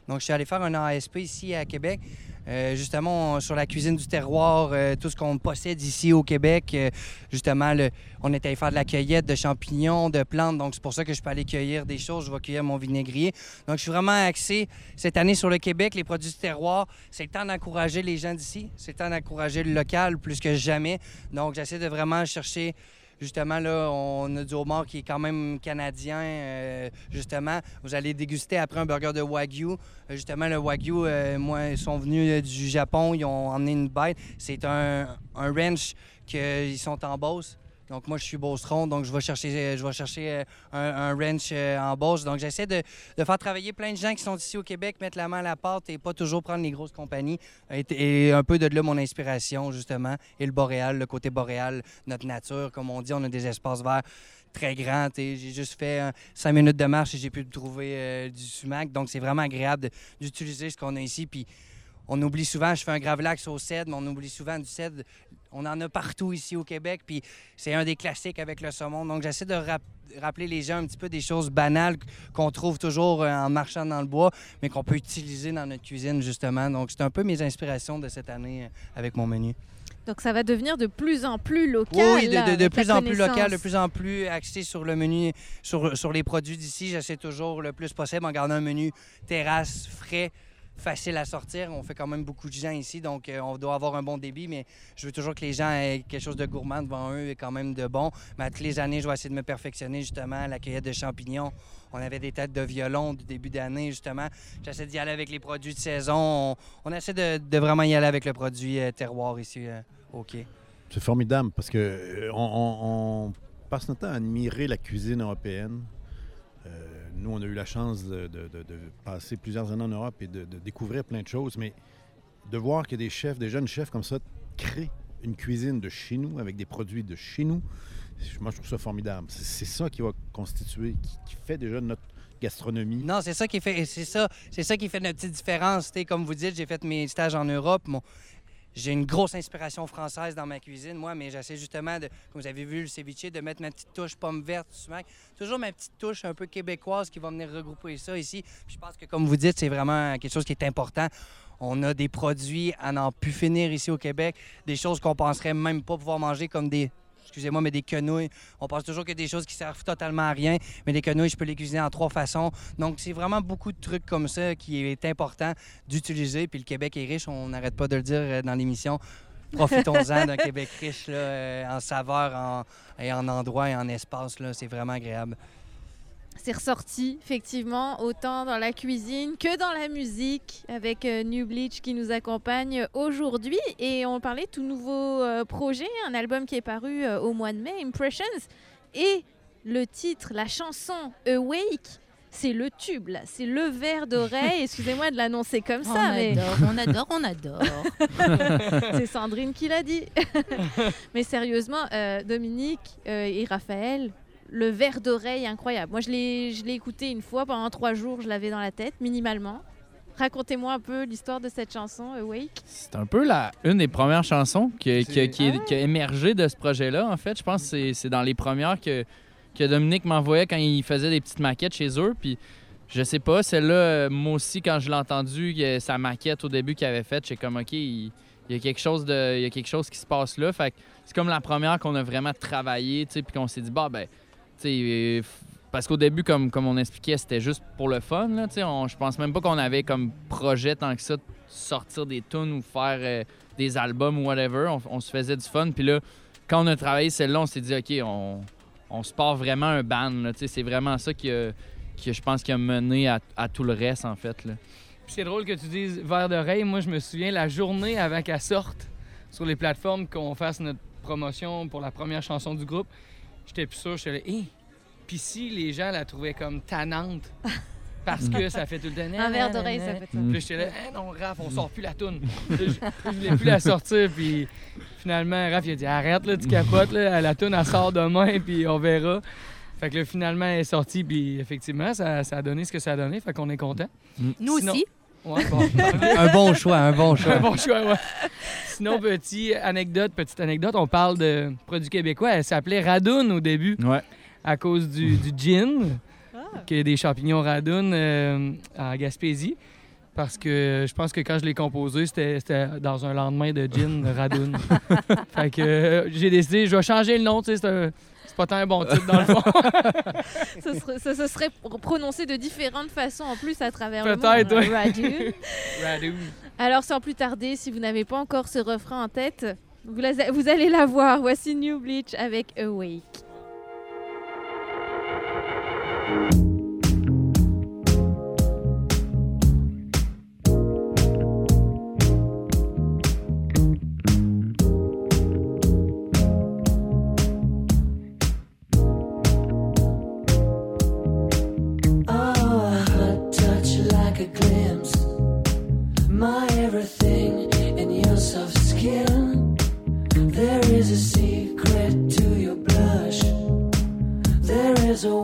Donc, je suis allé faire un ASP ici à Québec. Euh, justement, sur la cuisine du terroir, euh, tout ce qu'on possède ici au Québec. euh, justement, on est allé faire de la cueillette de champignons, de plantes. Donc, c'est pour ça que je peux aller cueillir des choses. Je vais cueillir mon vinaigrier. Donc, je suis vraiment axé cette année sur le Québec, les produits du terroir. C'est le temps d'encourager les gens d'ici. C'est le temps d'encourager le local plus que jamais. Donc, j'essaie de vraiment chercher. Justement, là, on a du homard qui est quand même canadien. euh, justement, vous allez déguster après un burger de Wagyu. Euh, Justement, le Wagyu, euh, moi, ils sont venus du Japon. Ils ont emmené une bête. C'est un, un ranch qu'ils sont en Beauce. Donc, moi, je suis Beauceron, donc je vais chercher, euh, je vais chercher euh, un, ranch euh, en Beauce. Donc, j'essaie de, faire travailler plein de gens qui sont ici au Québec, mettre la main à la pâte et pas toujours prendre les grosses compagnies. Et, un peu de là mon inspiration, justement. Et le boréal, le côté boréal, notre nature. Comme on dit, on a des espaces verts très grands. t'sais. J'ai juste fait cinq minutes de marche et j'ai pu trouver du sumac. Donc, c'est vraiment agréable d'utiliser ce qu'on a ici. Puis, on oublie souvent, je fais un gravlax au cèdre, mais on oublie souvent du cèdre. On en a partout ici au Québec, puis c'est un des classiques avec le saumon. Donc, j'essaie de rap- rappeler les gens un petit peu des choses banales qu'on trouve toujours euh, en marchant dans le bois, mais qu'on peut utiliser dans notre cuisine, justement. Donc, c'est un peu mes inspirations de cette année euh, avec mon menu. Donc ça va devenir de plus en plus local. oui, de, la plus en plus local, de plus en plus axé sur le menu, sur, sur les produits d'ici. J'essaie toujours le plus possible en gardant un menu terrasse, frais, facile à sortir. On fait quand même beaucoup de gens ici, donc euh, on doit avoir un bon débit, mais je veux toujours que les gens aient quelque chose de gourmand devant eux et quand même de bon. Mais à toutes les années, je vais essayer de me perfectionner justement à la cueillette de champignons. On avait des têtes de violon du début d'année, justement. J'essaie d'y aller avec les produits de saison. On, essaie de, vraiment y aller avec le produit euh, terroir ici euh, au. C'est formidable parce que euh, on, on- on passe notre temps à admirer la cuisine européenne. Nous, on a eu la chance de, passer plusieurs années en Europe et de, découvrir plein de choses, mais de voir que des chefs, des jeunes chefs comme ça, créent une cuisine de chez nous avec des produits de chez nous, moi, je trouve ça formidable. C'est ça qui va constituer, qui, fait déjà notre gastronomie. Non, c'est ça qui fait, c'est ça, ça qui fait notre petite différence. Comme vous dites, j'ai fait mes stages en Europe. J'ai une grosse inspiration française dans ma cuisine, moi, mais j'essaie justement, de, comme vous avez vu le ceviche, de mettre ma petite touche pomme verte, sumac. Toujours ma petite touche un peu québécoise qui va venir regrouper ça ici. Je pense que, comme vous dites, c'est vraiment quelque chose qui est important. On a des produits à n'en plus finir ici au Québec, des choses qu'on penserait même pas pouvoir manger comme des, excusez-moi, mais des quenouilles. On pense toujours que des choses qui servent totalement à rien, mais les quenouilles, je peux les cuisiner en trois façons. Donc, c'est vraiment beaucoup de trucs comme ça qui est important d'utiliser. Puis le Québec est riche, on n'arrête pas de le dire euh, dans l'émission. Profitons-en d'un [LAUGHS] Québec riche là, euh, en saveurs en, et en endroits et en espace. C'est vraiment agréable. C'est ressorti, effectivement, autant dans la cuisine que dans la musique, avec euh, New Bleach qui nous accompagne aujourd'hui. Et on parlait de tout nouveau euh, projet, un album qui est paru euh, au mois de mai, Impressions. Et le titre, la chanson Awake, c'est le tube, là. C'est le verre d'oreille. [LAUGHS] Excusez-moi de l'annoncer comme on ça, mais adore, on adore, on adore. [LAUGHS] c'est Sandrine qui l'a dit. [LAUGHS] mais sérieusement, euh, Dominique et Raphaël, le verre d'oreille incroyable. Moi, je l'ai, je l'ai écouté une fois pendant trois jours, je l'avais dans la tête, minimalement. Racontez-moi un peu l'histoire de cette chanson, Awake. C'est un peu la, une des premières chansons qui, qui- a émergé de ce projet-là, en fait. Je pense que c'est- c'est dans les premières que, que Dominique m'envoyait quand il faisait des petites maquettes chez eux. Puis je sais pas, celle-là, euh, moi aussi, quand je l'ai entendue, sa maquette au début qu'il avait faite, j'ai comme, OK, il, il y, a quelque chose de, il y a quelque chose qui se passe là. Fait que c'est comme la première qu'on a vraiment travaillé, tu sais, puis qu'on s'est dit, bah, ben, parce qu'au début, comme, comme on expliquait, c'était juste pour le fun, là, on- Je pense même pas qu'on avait comme projet tant que ça de sortir des tunes ou faire euh, des albums ou whatever. On, se faisait du fun. Puis là, quand on a travaillé celle-là, on s'est dit, OK, on, on se part vraiment un band. C'est vraiment ça qui, qui, je pense, qui a mené à, à tout le reste, en fait. Là. Puis c'est drôle que tu dises verre d'oreille. Moi, je me souviens la journée avant qu'elle sorte sur les plateformes qu'on fasse notre promotion pour la première chanson du groupe. J'étais plus sûr. J'étais là, Hé! Puis si les gens la trouvaient comme tannante [LAUGHS] parce que ça fait tout le temps. Un verre d'oreille, ça fait ça. Puis j'étais là, Hein, non, Raph, on sort plus la toune. Je, je voulais plus la sortir. Puis finalement, Raph, il a dit, arrête, là, tu capotes, là, la toune, elle sort demain, puis on verra. Fait que là, finalement, elle est sortie, puis effectivement, ça, ça a donné ce que ça a donné. Fait qu'on est content. Nous Sinon- aussi. Ouais, bon. [LAUGHS] Un bon choix, un bon choix. Un bon choix, ouais. Sinon, petit anecdote, petite anecdote, on parle de produits québécois. Elle s'appelait Radoun au début Ouais. à cause du, du gin, qui est des champignons Radoun euh, en Gaspésie. Parce que je pense que quand je l'ai composé, c'était c'était dans un lendemain de gin Radoun. [LAUGHS] fait que euh, j'ai décidé, je vais changer le nom, tu sais, c'est un- c'est pas tant un bon titre dans le fond. [LAUGHS] Ça, serait- ça se serait pr- prononcé de différentes façons en plus à travers le Peut-être, monde. ouais. [LAUGHS] Radoun. Radoun. Alors, sans plus tarder, si vous n'avez pas encore ce refrain en tête, vous, la- vous allez la voir. Voici New Bleach avec Awake. My everything in your soft skin. There is a secret to your blush. There is a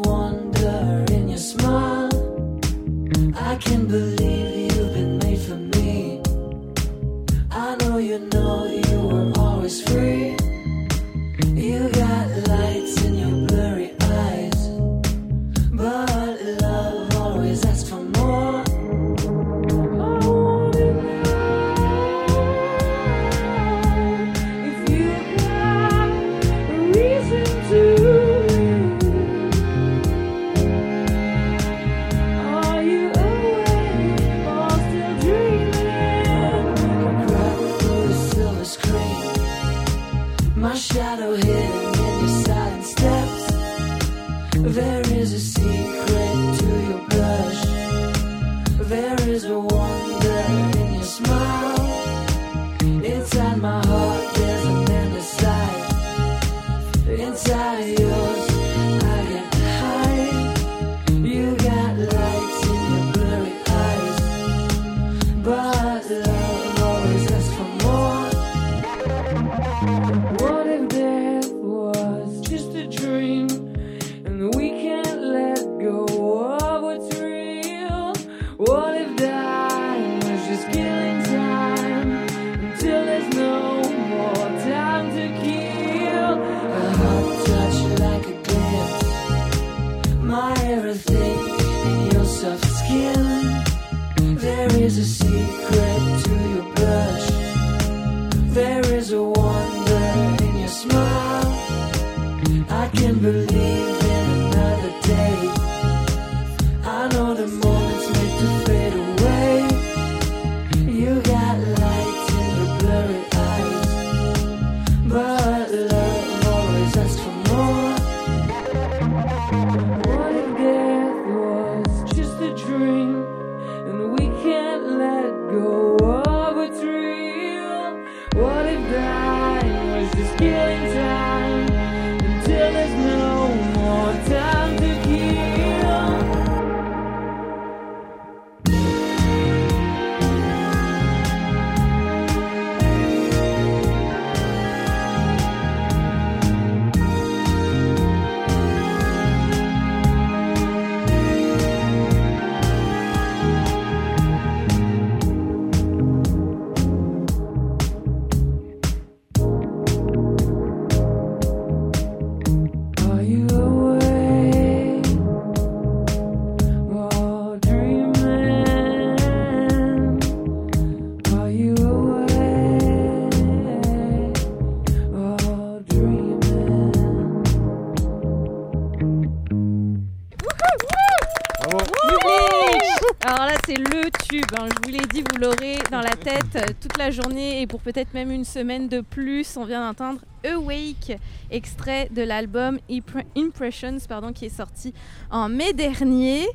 toute la journée et pour peut-être même une semaine de plus. On vient d'entendre Awake, extrait de l'album Impre- Impressions, pardon, qui est sorti en mai dernier.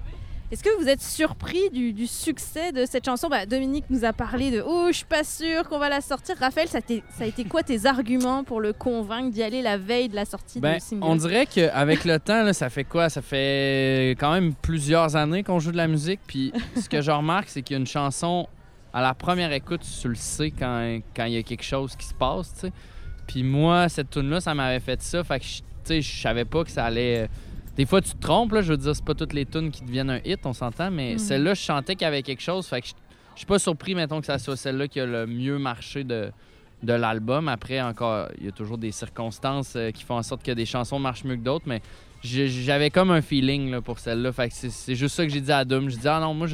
Est-ce que vous êtes surpris du, du succès de cette chanson? Bah, Dominique nous a parlé de Oh, je suis pas sûr qu'on va la sortir. Raphaël, ça, a été quoi tes arguments pour le convaincre d'y aller la veille de la sortie Ben, du single? on dirait qu'avec le temps, là, ça fait quoi? Ça fait quand même plusieurs années qu'on joue de la musique. Puis ce que je remarque, c'est qu'il y a une chanson, à la première écoute, tu le sais quand quand il y a quelque chose qui se passe. tu sais. Puis moi, cette tune là ça m'avait fait ça. Fait que je- tu sais, je savais pas que ça allait. Des fois, tu te trompes, là, je veux dire, c'est pas toutes les tunes qui deviennent un hit, on s'entend, mais Mhm. celle-là, je chantais qu'il y avait quelque chose. Fait que je suis pas surpris, mettons, que ça soit celle-là qui a le mieux marché de, de l'album. Après, encore, il y a toujours des circonstances euh, qui font en sorte que des chansons marchent mieux que d'autres, mais j'avais comme un feeling là, pour celle-là. Fait que c'est- juste ça que j'ai dit à Dom. Je dis, ah non, moi,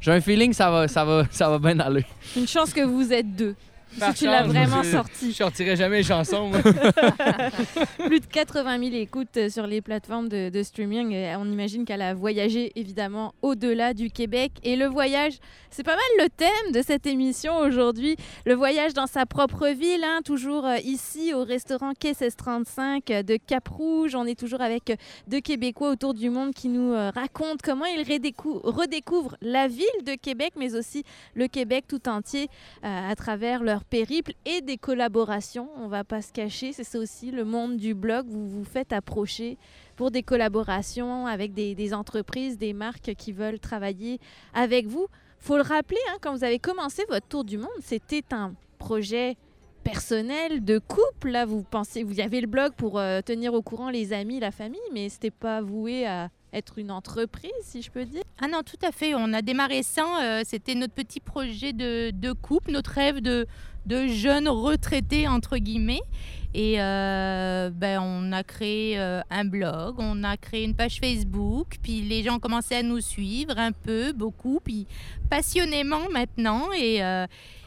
j'ai un feeling que ça va, ça va, ça va bien aller. Une chance que vous êtes deux. Par si tu l'as vraiment je- sorti. Je sortirais jamais les chansons, moi. [LAUGHS] Plus de 80 000 écoutes euh, sur les plateformes de, de streaming. On imagine qu'elle a voyagé évidemment au-delà du Québec. Et le voyage, c'est pas mal le thème de cette émission aujourd'hui. Le voyage dans sa propre ville, hein, toujours euh, ici au restaurant Quai 1635 euh, de Cap-Rouge. On est toujours avec deux Québécois autour du monde qui nous racontent comment ils redécou- redécouvrent la ville de Québec, mais aussi le Québec tout entier euh, à travers leur périple et des collaborations. On va pas se cacher, c'est ça aussi le monde du blog. Vous vous faites approcher pour des collaborations avec des, des entreprises, des marques qui veulent travailler avec vous. Faut le rappeler, hein, quand vous avez commencé votre tour du monde, c'était un projet personnel de couple. Là, vous pensez, vous y avez le blog pour euh, tenir au courant les amis, la famille, mais c'était pas voué à être une entreprise, si je peux dire. Ah non, tout à fait. On a démarré ça. euh, C'était notre petit projet de, de couple, notre rêve de, de jeunes retraités, entre guillemets. Et euh, ben, on a créé euh, un blog, on a créé une page Facebook, puis les gens commençaient à nous suivre un peu, beaucoup, puis passionnément maintenant. Et,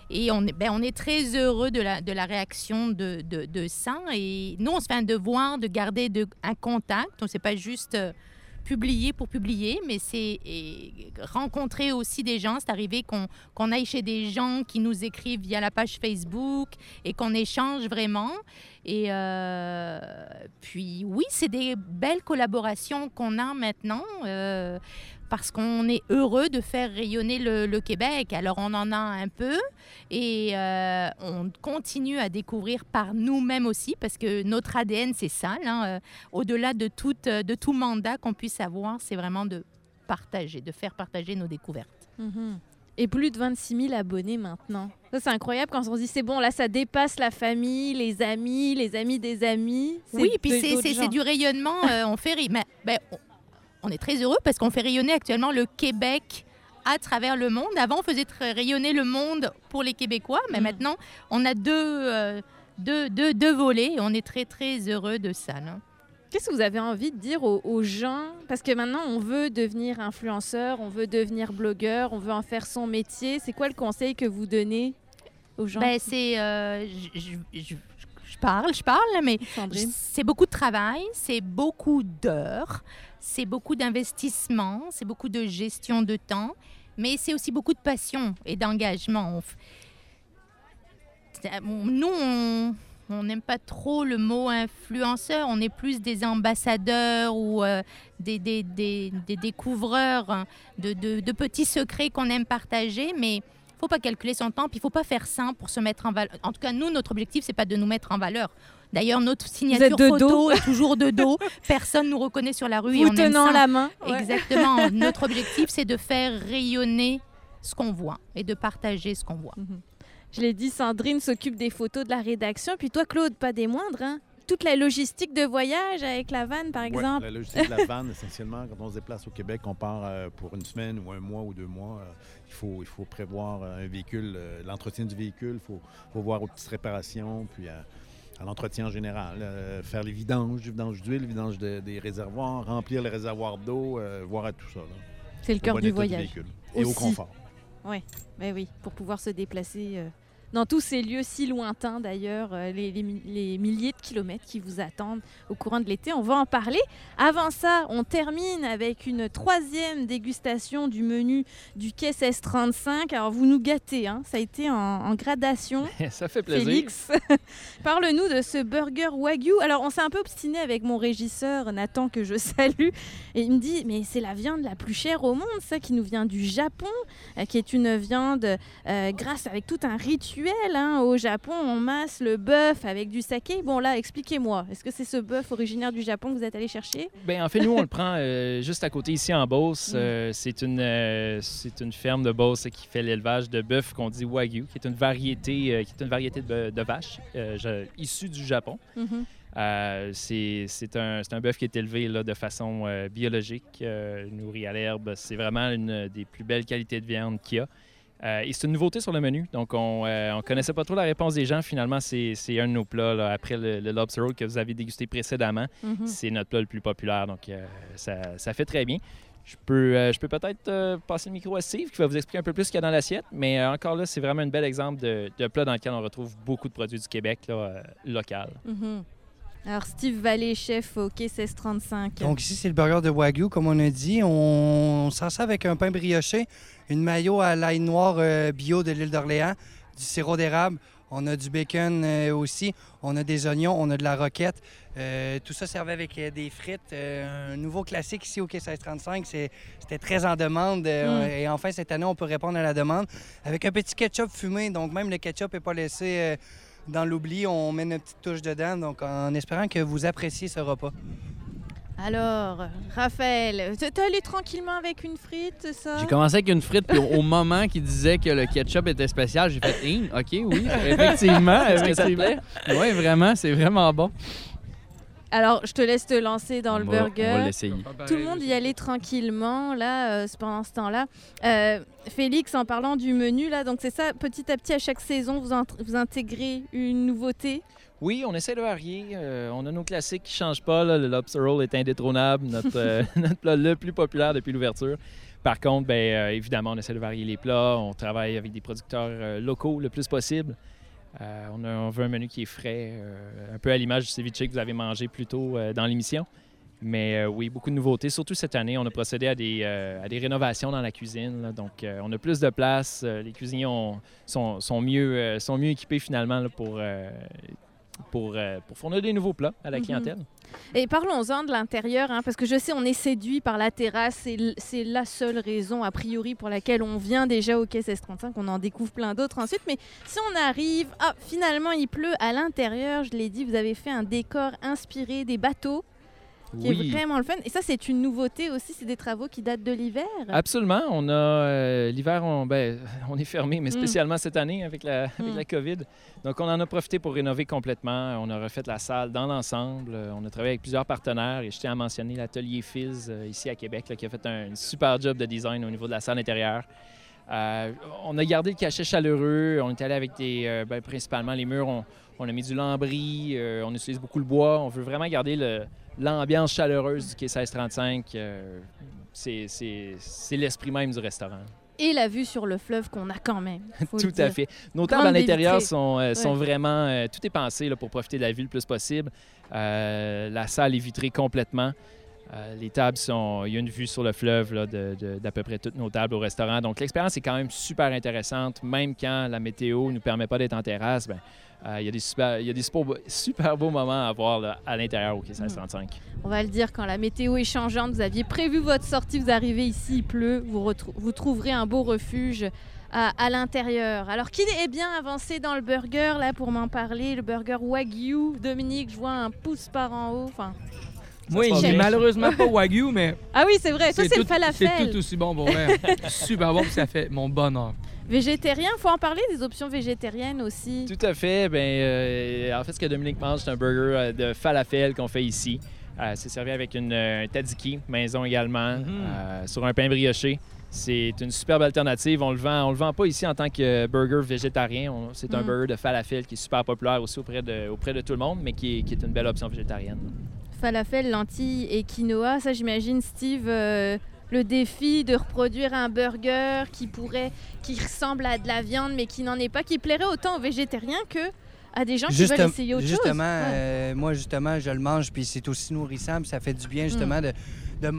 et on, est, ben, on est très heureux de la, de la réaction de, de, de ça. Et nous, on se fait un devoir de garder de, un contact. Donc, c'est pas juste... publier pour publier, mais c'est rencontrer aussi des gens. C'est arrivé qu'on qu'on aille chez des gens qui nous écrivent via la page Facebook et qu'on échange vraiment. Et euh, puis oui, c'est des belles collaborations qu'on a maintenant. euh, parce qu'on est heureux de faire rayonner le, le Québec. Alors on en a un peu et euh, on continue à découvrir par nous-mêmes aussi parce que notre ADN c'est ça. là, euh, au-delà de tout, euh, de tout mandat qu'on puisse avoir, c'est vraiment de partager, de faire partager nos découvertes. Mhm. Et plus de 26 000 abonnés maintenant. Ça, c'est incroyable quand on se dit c'est bon, là, ça dépasse la famille, les amis, les amis des amis. Oui, puis de- c'est- du rayonnement. euh, on fait mais, ben, on, est très heureux parce qu'on fait rayonner actuellement le Québec à travers le monde. Avant, on faisait rayonner le monde pour les Québécois, mais Mhm. maintenant, on a deux, euh, deux, deux, deux volets et on est très, très heureux de ça. Qu'est-ce que vous avez envie de dire aux, aux gens? Parce que maintenant, on veut devenir influenceur, on veut devenir blogueur, on veut en faire son métier. C'est quoi le conseil que vous donnez aux gens? Ben, c'est. euh, je- parle, je parle, mais C'est beaucoup de travail, c'est beaucoup d'heures, c'est beaucoup d'investissement, c'est beaucoup de gestion de temps, mais c'est aussi beaucoup de passion et d'engagement. Nous, on n'aime pas trop le mot influenceur, on est plus des ambassadeurs ou euh, des, découvreurs hein, de petits secrets qu'on aime partager, mais il faut pas calculer son temps, puis il faut pas faire ça pour se mettre en valeur. En tout cas, nous, notre objectif, c'est pas de nous mettre en valeur. D'ailleurs, notre signature photo dos. est toujours de dos. [LAUGHS] Personne nous reconnaît sur la rue et Vous aime tenant ça. la main. Ouais. Exactement. [LAUGHS] Notre objectif, c'est de faire rayonner ce qu'on voit et de partager ce qu'on voit. Je l'ai dit, Sandrine s'occupe des photos de la rédaction. Puis toi, Claude, pas des moindres. hein. Toute la logistique de voyage avec la vanne, par Ouais, exemple. la logistique de la vanne, essentiellement, quand on se déplace au Québec, on part euh, pour une semaine ou un mois ou deux mois, euh, il, faut, il faut prévoir euh, un véhicule, euh, l'entretien du véhicule, il faut, faut voir aux petites réparations, puis à, à l'entretien en général, euh, faire les vidanges, du vidange d'huile, vidange de- des réservoirs, remplir les réservoirs d'eau, euh, voir à tout ça. C'est le cœur bon du voyage. véhicule et au confort. Ben oui, pour pouvoir se déplacer euh, dans tous ces lieux si lointains d'ailleurs, euh, les, les mi- les milliers de kilomètres qui vous attendent au courant de l'été. On va en parler. Avant ça, on termine avec une troisième dégustation du menu du Quai 1635. Alors vous nous gâtez, hein, ça a été en, en gradation. [LAUGHS] Ça fait plaisir. Félix, [LAUGHS] parle-nous de ce burger Wagyu. Alors, on s'est un peu obstiné avec mon régisseur, Nathan, que je salue. Et il me dit, mais c'est la viande la plus chère au monde, ça, qui nous vient du Japon, euh, qui est une viande euh, grasse avec tout un rituel. Hein. Au Japon, on masse le bœuf avec du saké. Bon, là, expliquez-moi. Est-ce que c'est ce bœuf originaire du Japon que vous êtes allé chercher? Ben, en fait, nous, on le prend euh, [LAUGHS] juste à côté ici en Beauce. Mm. Euh, c'est une, euh, c'est une ferme de Beauce qui fait l'élevage de bœuf qu'on dit Wagyu, qui est une variété, qui est une variété de, de vache je- issue du Japon. Mhm. Euh, c'est un, bœuf qui est élevé là, de façon euh, biologique, euh, nourri à l'herbe. C'est vraiment une des plus belles qualités de viande qu'il y a. Euh, et c'est une nouveauté sur le menu. Donc, on ne connaissait pas trop la réponse des gens. Finalement, c'est un de nos plats là, après le, le lobster roll que vous avez dégusté précédemment. Mhm. C'est notre plat le plus populaire, donc euh, ça, ça fait très bien. Je peux, euh, je peux peut-être euh, passer le micro à Steve qui va vous expliquer un peu plus ce qu'il y a dans l'assiette, mais euh, encore là, c'est vraiment un bel exemple de, de plat dans lequel on retrouve beaucoup de produits du Québec là, euh, local. Mhm. Alors, Steve Vallée, chef au Quai 1635. Donc ici, c'est le burger de Wagyu, comme on a dit. On, on sert ça avec un pain brioché, une mayo à l'ail noir euh, bio de l'île d'Orléans, du sirop d'érable. On a du bacon euh, aussi. On a des oignons, on a de la roquette. Euh, tout ça servi avec des frites. Euh, un nouveau classique ici au Quai 1635. C'est- C'était très en demande. euh, Mm. Et enfin, cette année, on peut répondre à la demande avec un petit ketchup fumé. Donc même le ketchup n'est pas laissé euh, dans l'oubli. On met une petite touche dedans. Donc en espérant que vous appréciez ce repas. Alors, Raphaël, t'es allé tranquillement avec une frite, c'est ça? J'ai commencé avec une frite, puis au, moment qu'il disait que le ketchup était spécial, j'ai fait Hein, OK, oui, [LAUGHS] effectivement. Est-ce que ça te effectivement. Oui, vraiment, c'est vraiment bon. Alors, je te laisse te lancer dans On le va- On va burger. l'essayer. Tout le monde y allait tranquillement, là, euh, pendant ce temps-là. Euh, Félix, en parlant du menu, là, donc c'est ça, petit à petit, à chaque saison, vous, int- vous intégrez une nouveauté? Oui, on essaie de varier. Euh, on a nos classiques qui ne changent pas. là. Le lobster roll est indétrônable, notre, euh, [LAUGHS] [LAUGHS] notre plat le plus populaire depuis l'ouverture. Par contre, ben, euh, évidemment, on essaie de varier les plats. On travaille avec des producteurs locaux le plus possible. On, a- on veut un menu qui est frais, un peu à l'image du ceviche que vous avez mangé plus tôt dans l'émission. Mais oui, beaucoup de nouveautés. Surtout cette année, on a procédé à des, à des rénovations dans la cuisine. là. Donc, on a plus de place. Les cuisiniers ont- sont, sont mieux, sont mieux équipés finalement là, pour, pour, euh, pour fournir des nouveaux plats à la Mhm. clientèle. Et parlons-en de l'intérieur, hein, parce que je sais, on est séduit par la terrasse. C'est la seule raison, a priori, pour laquelle on vient déjà au Quai 1635. On en découvre plein d'autres ensuite. Mais si on arrive, ah, finalement, il pleut à l'intérieur. Je l'ai dit, vous avez fait un décor inspiré des bateaux. Qui est vraiment le fun. Et ça, c'est une nouveauté aussi, c'est des travaux qui datent de l'hiver? Absolument. On a euh, l'hiver, on, ben, [LAUGHS] on est fermé, mais Mm. spécialement cette année avec la, avec Mm. la COVID. Donc, on en a profité pour rénover complètement. On a refait la salle dans l'ensemble. Euh, On a travaillé avec plusieurs partenaires et je tiens à mentionner l'atelier Fizz euh, ici à Québec là, qui a fait un super job de design au niveau de la salle intérieure. Euh, on a gardé le cachet chaleureux. On est allé avec des, euh, ben, principalement les murs. On, on a mis du lambris. euh, on utilise beaucoup le bois. On veut vraiment garder le- l'ambiance chaleureuse du quai 1635. euh, c'est- l'esprit même du restaurant. Et la vue sur le fleuve qu'on a quand même. Tout à fait. Nos tables à l'intérieur sont, euh, sont vraiment... euh, tout est pensé là, pour profiter de la vue le plus possible. La salle est vitrée complètement. Les tables sont... Il y a une vue sur le fleuve là, de- de- d'à peu près toutes nos tables au restaurant. Donc, l'expérience est quand même super intéressante. Même quand la météo ne nous permet pas d'être en terrasse, euh, il y a des super, il y a des super, beaux- super beaux moments à voir là, à l'intérieur au quai 1635. On va le dire, quand la météo est changeante, vous aviez prévu votre sortie, vous arrivez ici, il pleut, vous, vous trouverez un beau refuge à, à l'intérieur. Alors, qui est bien avancé dans le burger, là, pour m'en parler? Le burger Wagyu. Dominique, je vois un pouce par en haut. Enfin... Est bien. malheureusement pas Wagyu, mais [LAUGHS] Ah oui, c'est vrai, ça, c'est le tout- falafel. C'est tout aussi bon pour vrai. [LAUGHS] Super bon, puis ça fait mon bonheur. Végétarien, faut en parler des options végétariennes aussi. Tout à fait. Ben, euh, en fait, ce que Dominique mange, c'est un burger euh, de falafel qu'on fait ici. Euh, c'est servi avec une euh, tzatziki maison également, Mhm. euh, sur un pain brioché. C'est une superbe alternative. On le vend, on le vend pas ici en tant que burger végétarien. C'est un Mhm. burger de falafel qui est super populaire aussi auprès de, auprès de tout le monde, mais qui est, qui est une belle option végétarienne. Falafel, lentilles et quinoa, ça j'imagine Steve, euh, le défi de reproduire un burger qui pourrait, qui ressemble à de la viande mais qui n'en est pas, qui plairait autant aux végétariens que à des gens qui veulent essayer autre justement, chose. Ouais. euh, moi, justement, je le mange, puis c'est aussi nourrissant, puis ça fait du Mm. bien, justement, de, de,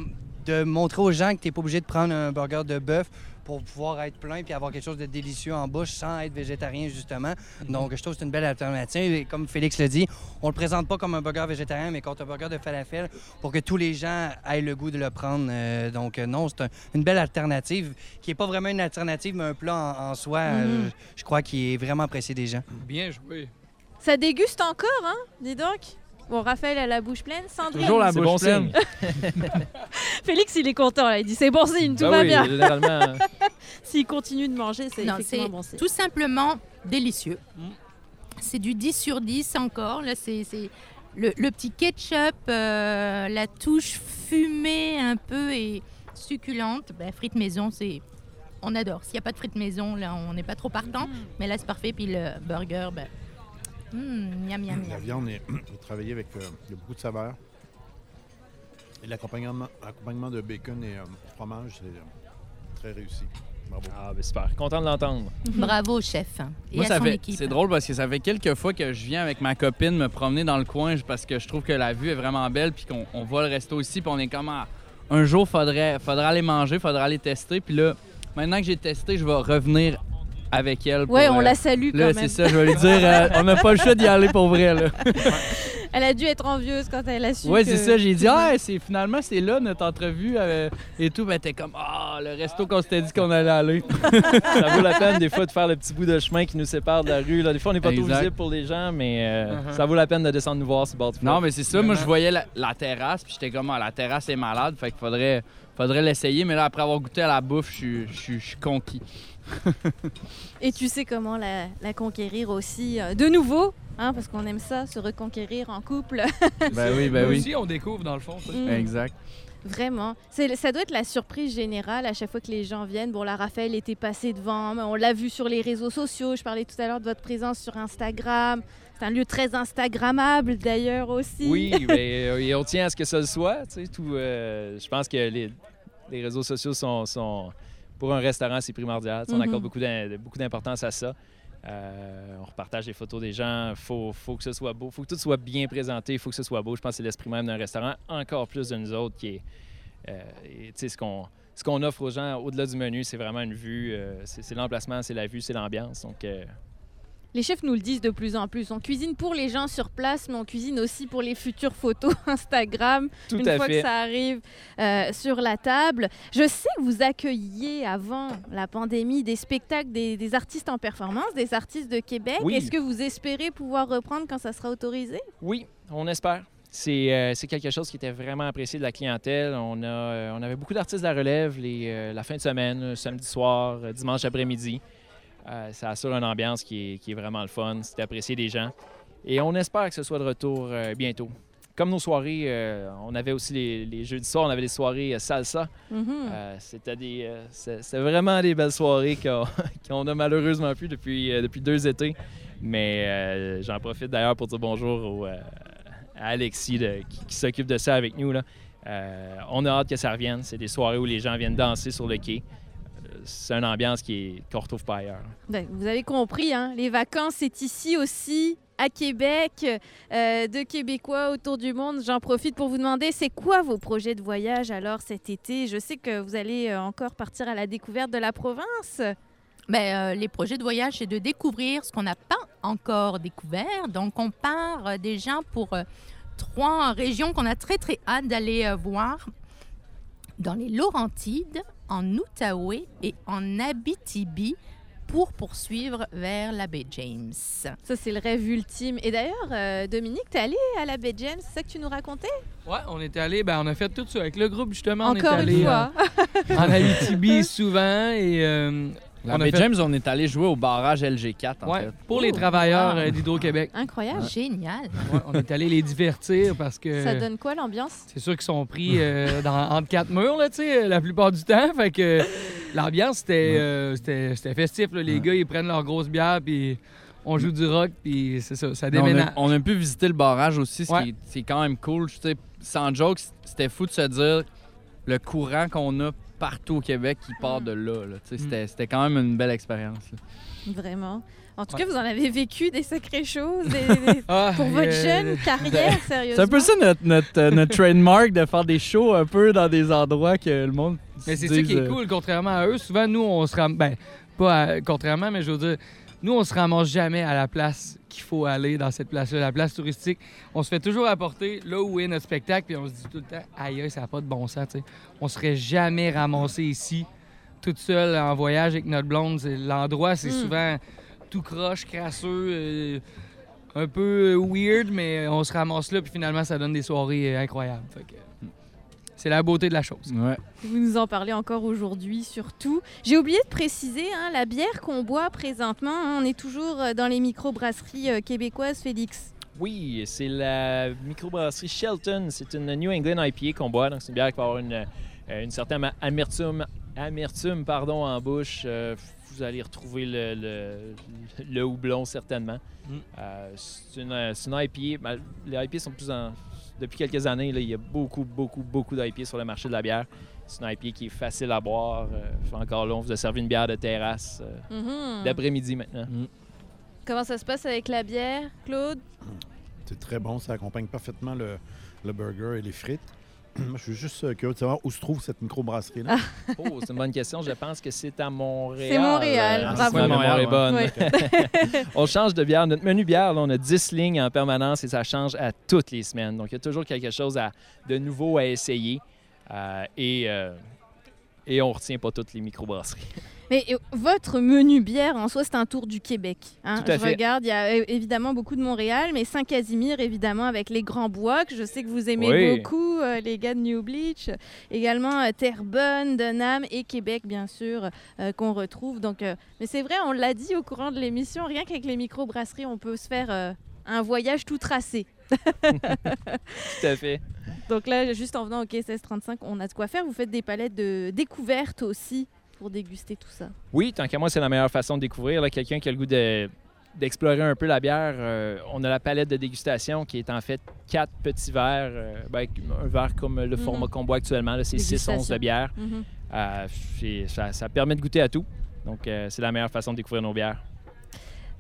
de montrer aux gens que tu n'es pas obligé de prendre un burger de bœuf pour pouvoir être plein puis avoir quelque chose de délicieux en bouche sans être végétarien, justement. Donc, je trouve que c'est une belle alternative. Et comme Félix le dit, on le présente pas comme un burger végétarien, mais comme un burger de falafel pour que tous les gens aient le goût de le prendre. Euh, donc, euh, non, c'est un- une belle alternative qui n'est pas vraiment une alternative, mais un plat en, en soi, Mhm. euh, je crois qu'il est vraiment apprécié des gens. Bien joué. Ça déguste encore, hein Dis donc. Bon, Raphaël a la bouche pleine. Sandrine. Toujours la bouche bon pleine. [LAUGHS] Félix, il est content. Là. Il dit c'est bon signe, tout Ah va oui, bien. généralement. [LAUGHS] S'il continue de manger, c'est effectivement c'est bon signe. tout simplement délicieux. Mm. C'est du 10 sur 10 encore. Là, c'est le, le petit ketchup, euh, la touche fumée un peu et succulente. Ben, frites maison, c'est on adore. S'il n'y a pas de frites maison, là, on n'est pas trop partant. Mais là, c'est parfait. Puis le burger, ben, mm, miam, miam, La miam. viande est [CLEARS THROAT] est travaillée avec euh, il y a beaucoup de saveurs. Et l'accompagnement l'accompagnement de bacon et euh, fromage, c'est euh, très réussi. Bravo. Ah, ben super. Content de l'entendre. [LAUGHS] Bravo, chef. Et Moi, à ça son fait, équipe. c'est drôle parce que ça fait quelques fois que je viens avec ma copine me promener dans le coin parce que je trouve que la vue est vraiment belle puis qu'on on voit le resto ici puis on est comme ah, un jour faudrait faudrait aller manger, faudrait aller tester puis là maintenant que j'ai testé, je vais revenir avec elle. pour, Ouais, on euh, la salue quand Là, même. c'est ça, je vais lui dire euh, on n'a pas le choix d'y aller pour vrai là. [LAUGHS] Elle a dû être envieuse quand elle a su. Ouais, que- c'est ça, j'ai dit ah, c'est finalement c'est là notre entrevue euh, et tout, ben t'es comme ah, le resto qu'on s'était dit qu'on allait aller. [LAUGHS] ça vaut la peine des fois de faire le petit bout de chemin qui nous sépare de la rue. Là. Des fois, on n'est pas trop Exact. visible pour les gens, mais euh, Uh-huh. ça vaut la peine de descendre nous voir sur bord du fleuve. Non, mais c'est ça. Moi, je voyais la, la terrasse, puis j'étais comme, ah, la terrasse est malade, fait qu'il faudrait, faudrait l'essayer. Mais là, après avoir goûté à la bouffe, je suis conquis. [LAUGHS] Et tu sais comment la, la conquérir aussi euh, de nouveau, hein, parce qu'on aime ça, se reconquérir en couple. [LAUGHS] Ben oui, ben oui. aussi, on découvre dans le fond. ça. Mm. Exact. Vraiment. Ça doit être la surprise générale à chaque fois que les gens viennent. Bon, la Raphaël était passée devant, mais on l'a vu sur les réseaux sociaux. Je parlais tout à l'heure de votre présence sur Instagram. C'est un lieu très Instagrammable d'ailleurs aussi. Oui, mais, [LAUGHS] euh, et on tient à ce que ça le soit. tu sais, Tout, euh, je pense que les, les réseaux sociaux sont, sont- Pour un restaurant, c'est primordial. On accorde beaucoup d'im- beaucoup d'importance à ça. Euh, on repartage les photos des gens. Il faut, faut que ce soit beau. Il faut que tout soit bien présenté. Il faut que ce soit beau. Je pense que c'est l'esprit même d'un restaurant, encore plus de nous autres, qui est. euh, et, ce qu'on. Ce qu'on offre aux gens au-delà du menu, c'est vraiment une vue, euh, c'est l'emplacement, c'est la vue, c'est l'ambiance. Donc, Les chefs nous le disent de plus en plus. On cuisine pour les gens sur place, mais on cuisine aussi pour les futures photos [LAUGHS] Instagram. tout une à fois fait. que ça arrive euh, sur la table. Je sais que vous accueilliez avant la pandémie des spectacles des, des artistes en performance, des artistes de Québec. Oui. Est-ce que vous espérez pouvoir reprendre quand ça sera autorisé? Oui, on espère. c'est euh, quelque chose qui était vraiment apprécié de la clientèle. On, a, euh, on avait beaucoup d'artistes de la relève les, la fin de semaine, samedi soir, dimanche après-midi. Euh, ça assure une ambiance qui est, qui est vraiment le fun. C'est apprécié des gens. Et on espère que ce soit de retour euh, bientôt. Comme nos soirées, euh, on avait aussi les, les jeudis soirs, on avait des soirées salsa. C'était des, c'est c'est vraiment des belles soirées qu'on [LAUGHS] qu'on a malheureusement plus depuis, depuis deux étés. Mais j'en profite d'ailleurs pour dire bonjour au, à Alexis de- qui, qui s'occupe de ça avec nous. Là. On a hâte que ça revienne. C'est des soirées où les gens viennent danser sur le quai. C'est une ambiance qui est- qu'on retrouve pas ailleurs. Ben, vous avez compris, hein, les vacances, c'est ici aussi, à Québec, euh, de Québécois autour du monde. J'en profite pour vous demander, c'est quoi vos projets de voyage alors cet été? Je sais que vous allez euh, encore partir à la découverte de la province. Ben, euh, les projets de voyage, c'est de découvrir ce qu'on n'a pas encore découvert. Donc, on part euh, déjà pour euh, trois régions qu'on a très, très hâte d'aller euh, voir. Dans les Laurentides, en Outaouais et en Abitibi pour poursuivre vers la baie James. Ça, c'est le rêve ultime. Et d'ailleurs, euh, Dominique, t'es allé à la baie James, c'est ça que tu nous racontais? Ouais, on est allé, ben on a fait tout ça avec le groupe justement. on est Encore allé une euh, fois. en Abitibi [LAUGHS] souvent et euh, On fait- James, on est allé jouer au barrage LG4, en ouais, fait. pour les travailleurs wow. euh, d'Hydro-Québec. Incroyable. Génial. Ouais, on est allé les divertir parce que Ça donne quoi l'ambiance? c'est sûr qu'ils sont pris euh, dans, entre quatre murs là, tu sais, la plupart du temps. Fait que l'ambiance c'était euh, c'était c'était festif. là. Les gars ils prennent leur grosse bière puis on joue du rock puis c'est ça, ça Mais on, déménage. a, on a pu visiter le barrage aussi, ce Ouais. qui est, c'est quand même cool. Tu sais, sans joke, c'était fou de se dire le courant qu'on a partout au Québec qui part Mm. de là. Mm. C'était c'était quand même une belle expérience. là. Vraiment. En tout Ouais. cas, vous en avez vécu des sacrées choses des- [LAUGHS] des- Ah, pour votre euh, jeune [LAUGHS] carrière, sérieusement? C'est un peu ça notre, notre, euh, notre trademark de faire des shows un peu dans des endroits que le monde. Mais c'est ça dise, qui est euh, cool, contrairement à eux. Souvent, nous, on se ramasse. Ben, pas à- contrairement, mais je veux dire, nous, on se ramasse jamais à la place qu'il faut aller dans cette place-là, la place touristique. On se fait toujours apporter là où est notre spectacle, puis on se dit tout le temps, aïe, ça n'a pas de bon sens, tu sais. On serait jamais ramassé ici, toute seule, en voyage avec notre blonde. L'endroit, c'est Mm. souvent tout croche, crasseux. euh, un peu weird, mais on se ramasse là, puis finalement, ça donne des soirées euh, incroyables. Fait que, c'est la beauté de la chose. Ouais. Vous nous en parlez encore aujourd'hui, surtout. J'ai oublié de préciser, hein, la bière qu'on boit présentement, hein, on est toujours euh, dans les microbrasseries euh, québécoises, Félix. Oui, c'est la microbrasserie Shelton. C'est une New England IPA qu'on boit. Donc, c'est une bière qui va avoir une, euh, une certaine amertume, amertume pardon, en bouche. Euh, vous allez retrouver le, le, le houblon, certainement. Mm. Euh, c'est une, une IPA. ben, les IPA sont plus en... Depuis quelques années, là, il y a beaucoup, beaucoup, beaucoup d'IPA sur le marché de la bière. C'est une IPA qui est facile à boire. Euh, encore là, on vous a servi une bière de terrasse euh, Mhm. d'après-midi maintenant. Comment ça se passe avec la bière, Claude? C'est très bon, ça accompagne parfaitement le, le burger et les frites. Je suis juste euh, curieux de savoir où se trouve cette microbrasserie-là. [LAUGHS] Oh, c'est une bonne question. Je pense que c'est à Montréal. C'est Montréal, Euh, bravo. mémoire est bonne. [LAUGHS] On change de bière. Notre menu bière, là, on a 10 lignes en permanence et ça change à toutes les semaines. Donc, il y a toujours quelque chose à- de nouveau à essayer. Euh, et, euh, et on retient pas toutes les microbrasseries. Mais euh, votre menu bière, en soi, c'est un tour du Québec. hein. Tout à je fait. regarde, il y a euh, évidemment beaucoup de Montréal, mais Saint-Casimir, évidemment, avec les Grands Bois, que je sais que vous aimez Oui. beaucoup, euh, les gars de New Bleach. Également euh, Terrebonne, Denham et Québec, bien sûr, euh, qu'on retrouve. Donc, mais c'est vrai, on l'a dit au courant de l'émission, rien qu'avec les microbrasseries, on peut se faire un voyage tout tracé. [LAUGHS] Tout à fait. Donc là, juste en venant au quai 1635, on a de quoi faire. Vous faites des palettes de découvertes aussi pour déguster tout ça. Oui, tant qu'à moi, c'est la meilleure façon de découvrir. Quelqu'un qui a le goût de- d'explorer un peu la bière, euh, on a la palette de dégustation qui est en fait quatre petits verres. euh, ben, un verre comme le Mhm. format qu'on boit actuellement, c'est 6 onces de bière. Mhm. Euh, ça, ça permet de goûter à tout. Donc, c'est la meilleure façon de découvrir nos bières.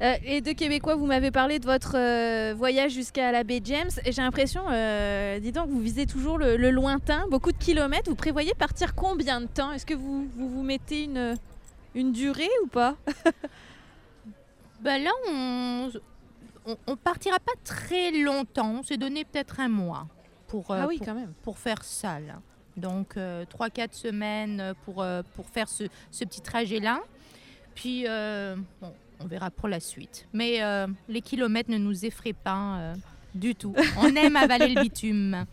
Euh, et de Québécois, vous m'avez parlé de votre euh, voyage jusqu'à la baie James. J'ai l'impression, euh, dis donc, vous visez toujours le, le lointain, beaucoup de kilomètres. Vous prévoyez partir combien de temps? Est-ce que vous, vous vous mettez une, une durée ou pas? [LAUGHS] Ben là, on, on, on partira pas très longtemps. On s'est donné peut-être un mois pour, euh, Ah oui, pour, quand même. pour faire ça. là. Donc, euh, 3-4 semaines pour, pour faire ce, ce petit trajet-là. Puis, bon, on verra pour la suite. Mais euh, les kilomètres ne nous effraient pas. euh, du tout. [LAUGHS] On aime avaler le bitume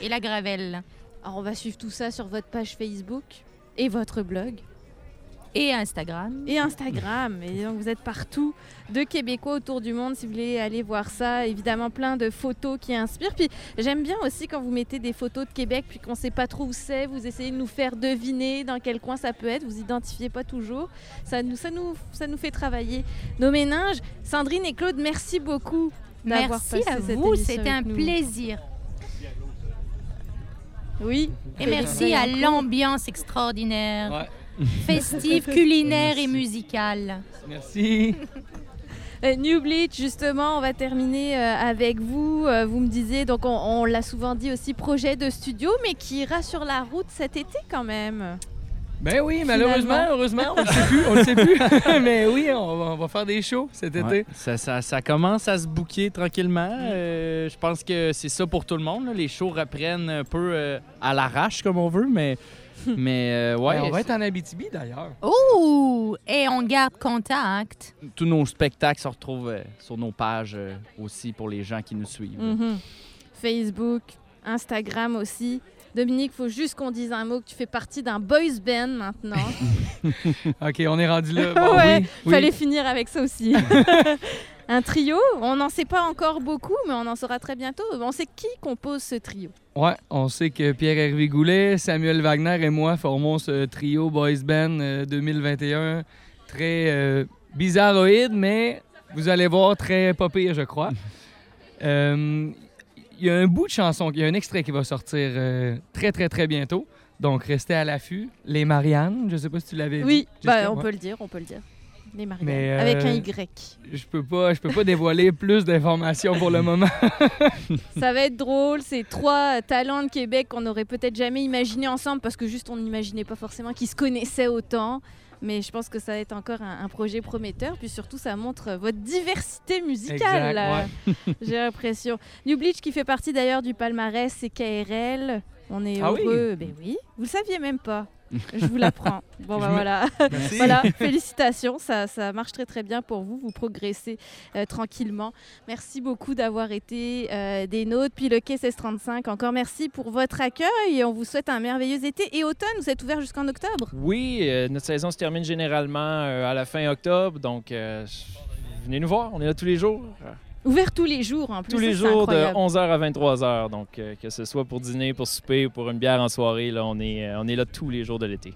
et la gravelle. Alors, on va suivre tout ça sur votre page Facebook et votre blog Et Instagram. et Instagram. Et donc, vous êtes partout de Québécois autour du monde si vous voulez aller voir ça. Évidemment, plein de photos qui inspirent. Puis, j'aime bien aussi quand vous mettez des photos de Québec puis qu'on ne sait pas trop où c'est. Vous essayez de nous faire deviner dans quel coin ça peut être. Vous identifiez pas toujours. Ça nous, ça nous, ça nous fait travailler nos méninges. Sandrine et Claude, merci beaucoup. d'avoir Merci passé à vous, c'était un nous. plaisir. Oui. Et merci à l'ambiance extraordinaire, Ouais. Festive, culinaire et musicale. Merci. Euh, New Bleach, justement, on va terminer euh, avec vous. Euh, vous me disiez, donc on, on l'a souvent dit aussi, projet de studio, mais qui ira sur la route cet été quand même. Ben oui, malheureusement, heureusement, on le sait plus, on le sait plus. [LAUGHS] Mais oui, on va, on va faire des shows cet Ouais. été. Ça, ça- ça commence à se bouquer tranquillement. Euh, je pense que c'est ça pour tout le monde. là. Les shows reprennent un peu euh, à l'arrache, comme on veut, mais, [LAUGHS] mais euh, ouais, Ben, on va être en Abitibi d'ailleurs. Ouh! Et on garde contact. tous nos spectacles se retrouvent euh, sur nos pages euh, aussi pour les gens qui nous suivent. Mhm. Facebook, Instagram aussi. Dominique, faut juste qu'on dise un mot que tu fais partie d'un boys band maintenant. [LAUGHS] OK, on est rendu là. [LAUGHS] Bon, Ouais, oui, oui. Fallait finir avec ça aussi. Un trio, on n'en sait pas encore beaucoup, mais on en saura très bientôt. On sait qui compose ce trio. Ouais, on sait que Pierre-Hervé Goulet, Samuel Wagner et moi formons ce trio Boys Band euh, 2021. Très euh, bizarroïde, mais vous allez voir, très pas pire, je crois. [LAUGHS] Euh, Il y a un bout de chanson, il y a un extrait qui va sortir euh, très, très, très bientôt. Donc, restez à l'affût. Les Mariannes, je sais pas si tu l'avais Oui, dit. bah, on ouais. peut le dire, on peut le dire. Les Mariannes, Mais, euh, avec un Y. Je peux pas, je peux pas dévoiler [LAUGHS] plus d'informations pour le moment. [LAUGHS] Ça va être drôle, c'est trois talents de Québec qu'on n'aurait peut-être jamais imaginé ensemble parce que juste on n'imaginait pas forcément qu'ils se connaissaient autant. Mais je pense que ça va être encore un, un projet prometteur. Puis surtout, ça montre votre diversité musicale. [LAUGHS] J'ai l'impression. New Bleach, qui fait partie d'ailleurs du palmarès, c'est KRL. On est Ah oui? heureux. Ben oui, vous le saviez même pas. Je vous l'apprends. [LAUGHS] Bon, bah voilà. [LAUGHS] Voilà, félicitations, ça, ça marche très très bien pour vous, vous progressez euh, tranquillement. Merci beaucoup d'avoir été euh, des nôtres, puis le Quai 1635, encore merci pour votre accueil et on vous souhaite un merveilleux été et automne, vous êtes ouvert jusqu'en octobre. Oui, euh, notre saison se termine généralement à la fin octobre, donc venez nous voir, on est là tous les jours. Ouvert tous les jours en plus. Tous les jours de incroyable. 11h à 23h, donc euh, que ce soit pour dîner, pour souper ou pour une bière en soirée, là, on, est, euh, on est là tous les jours de l'été.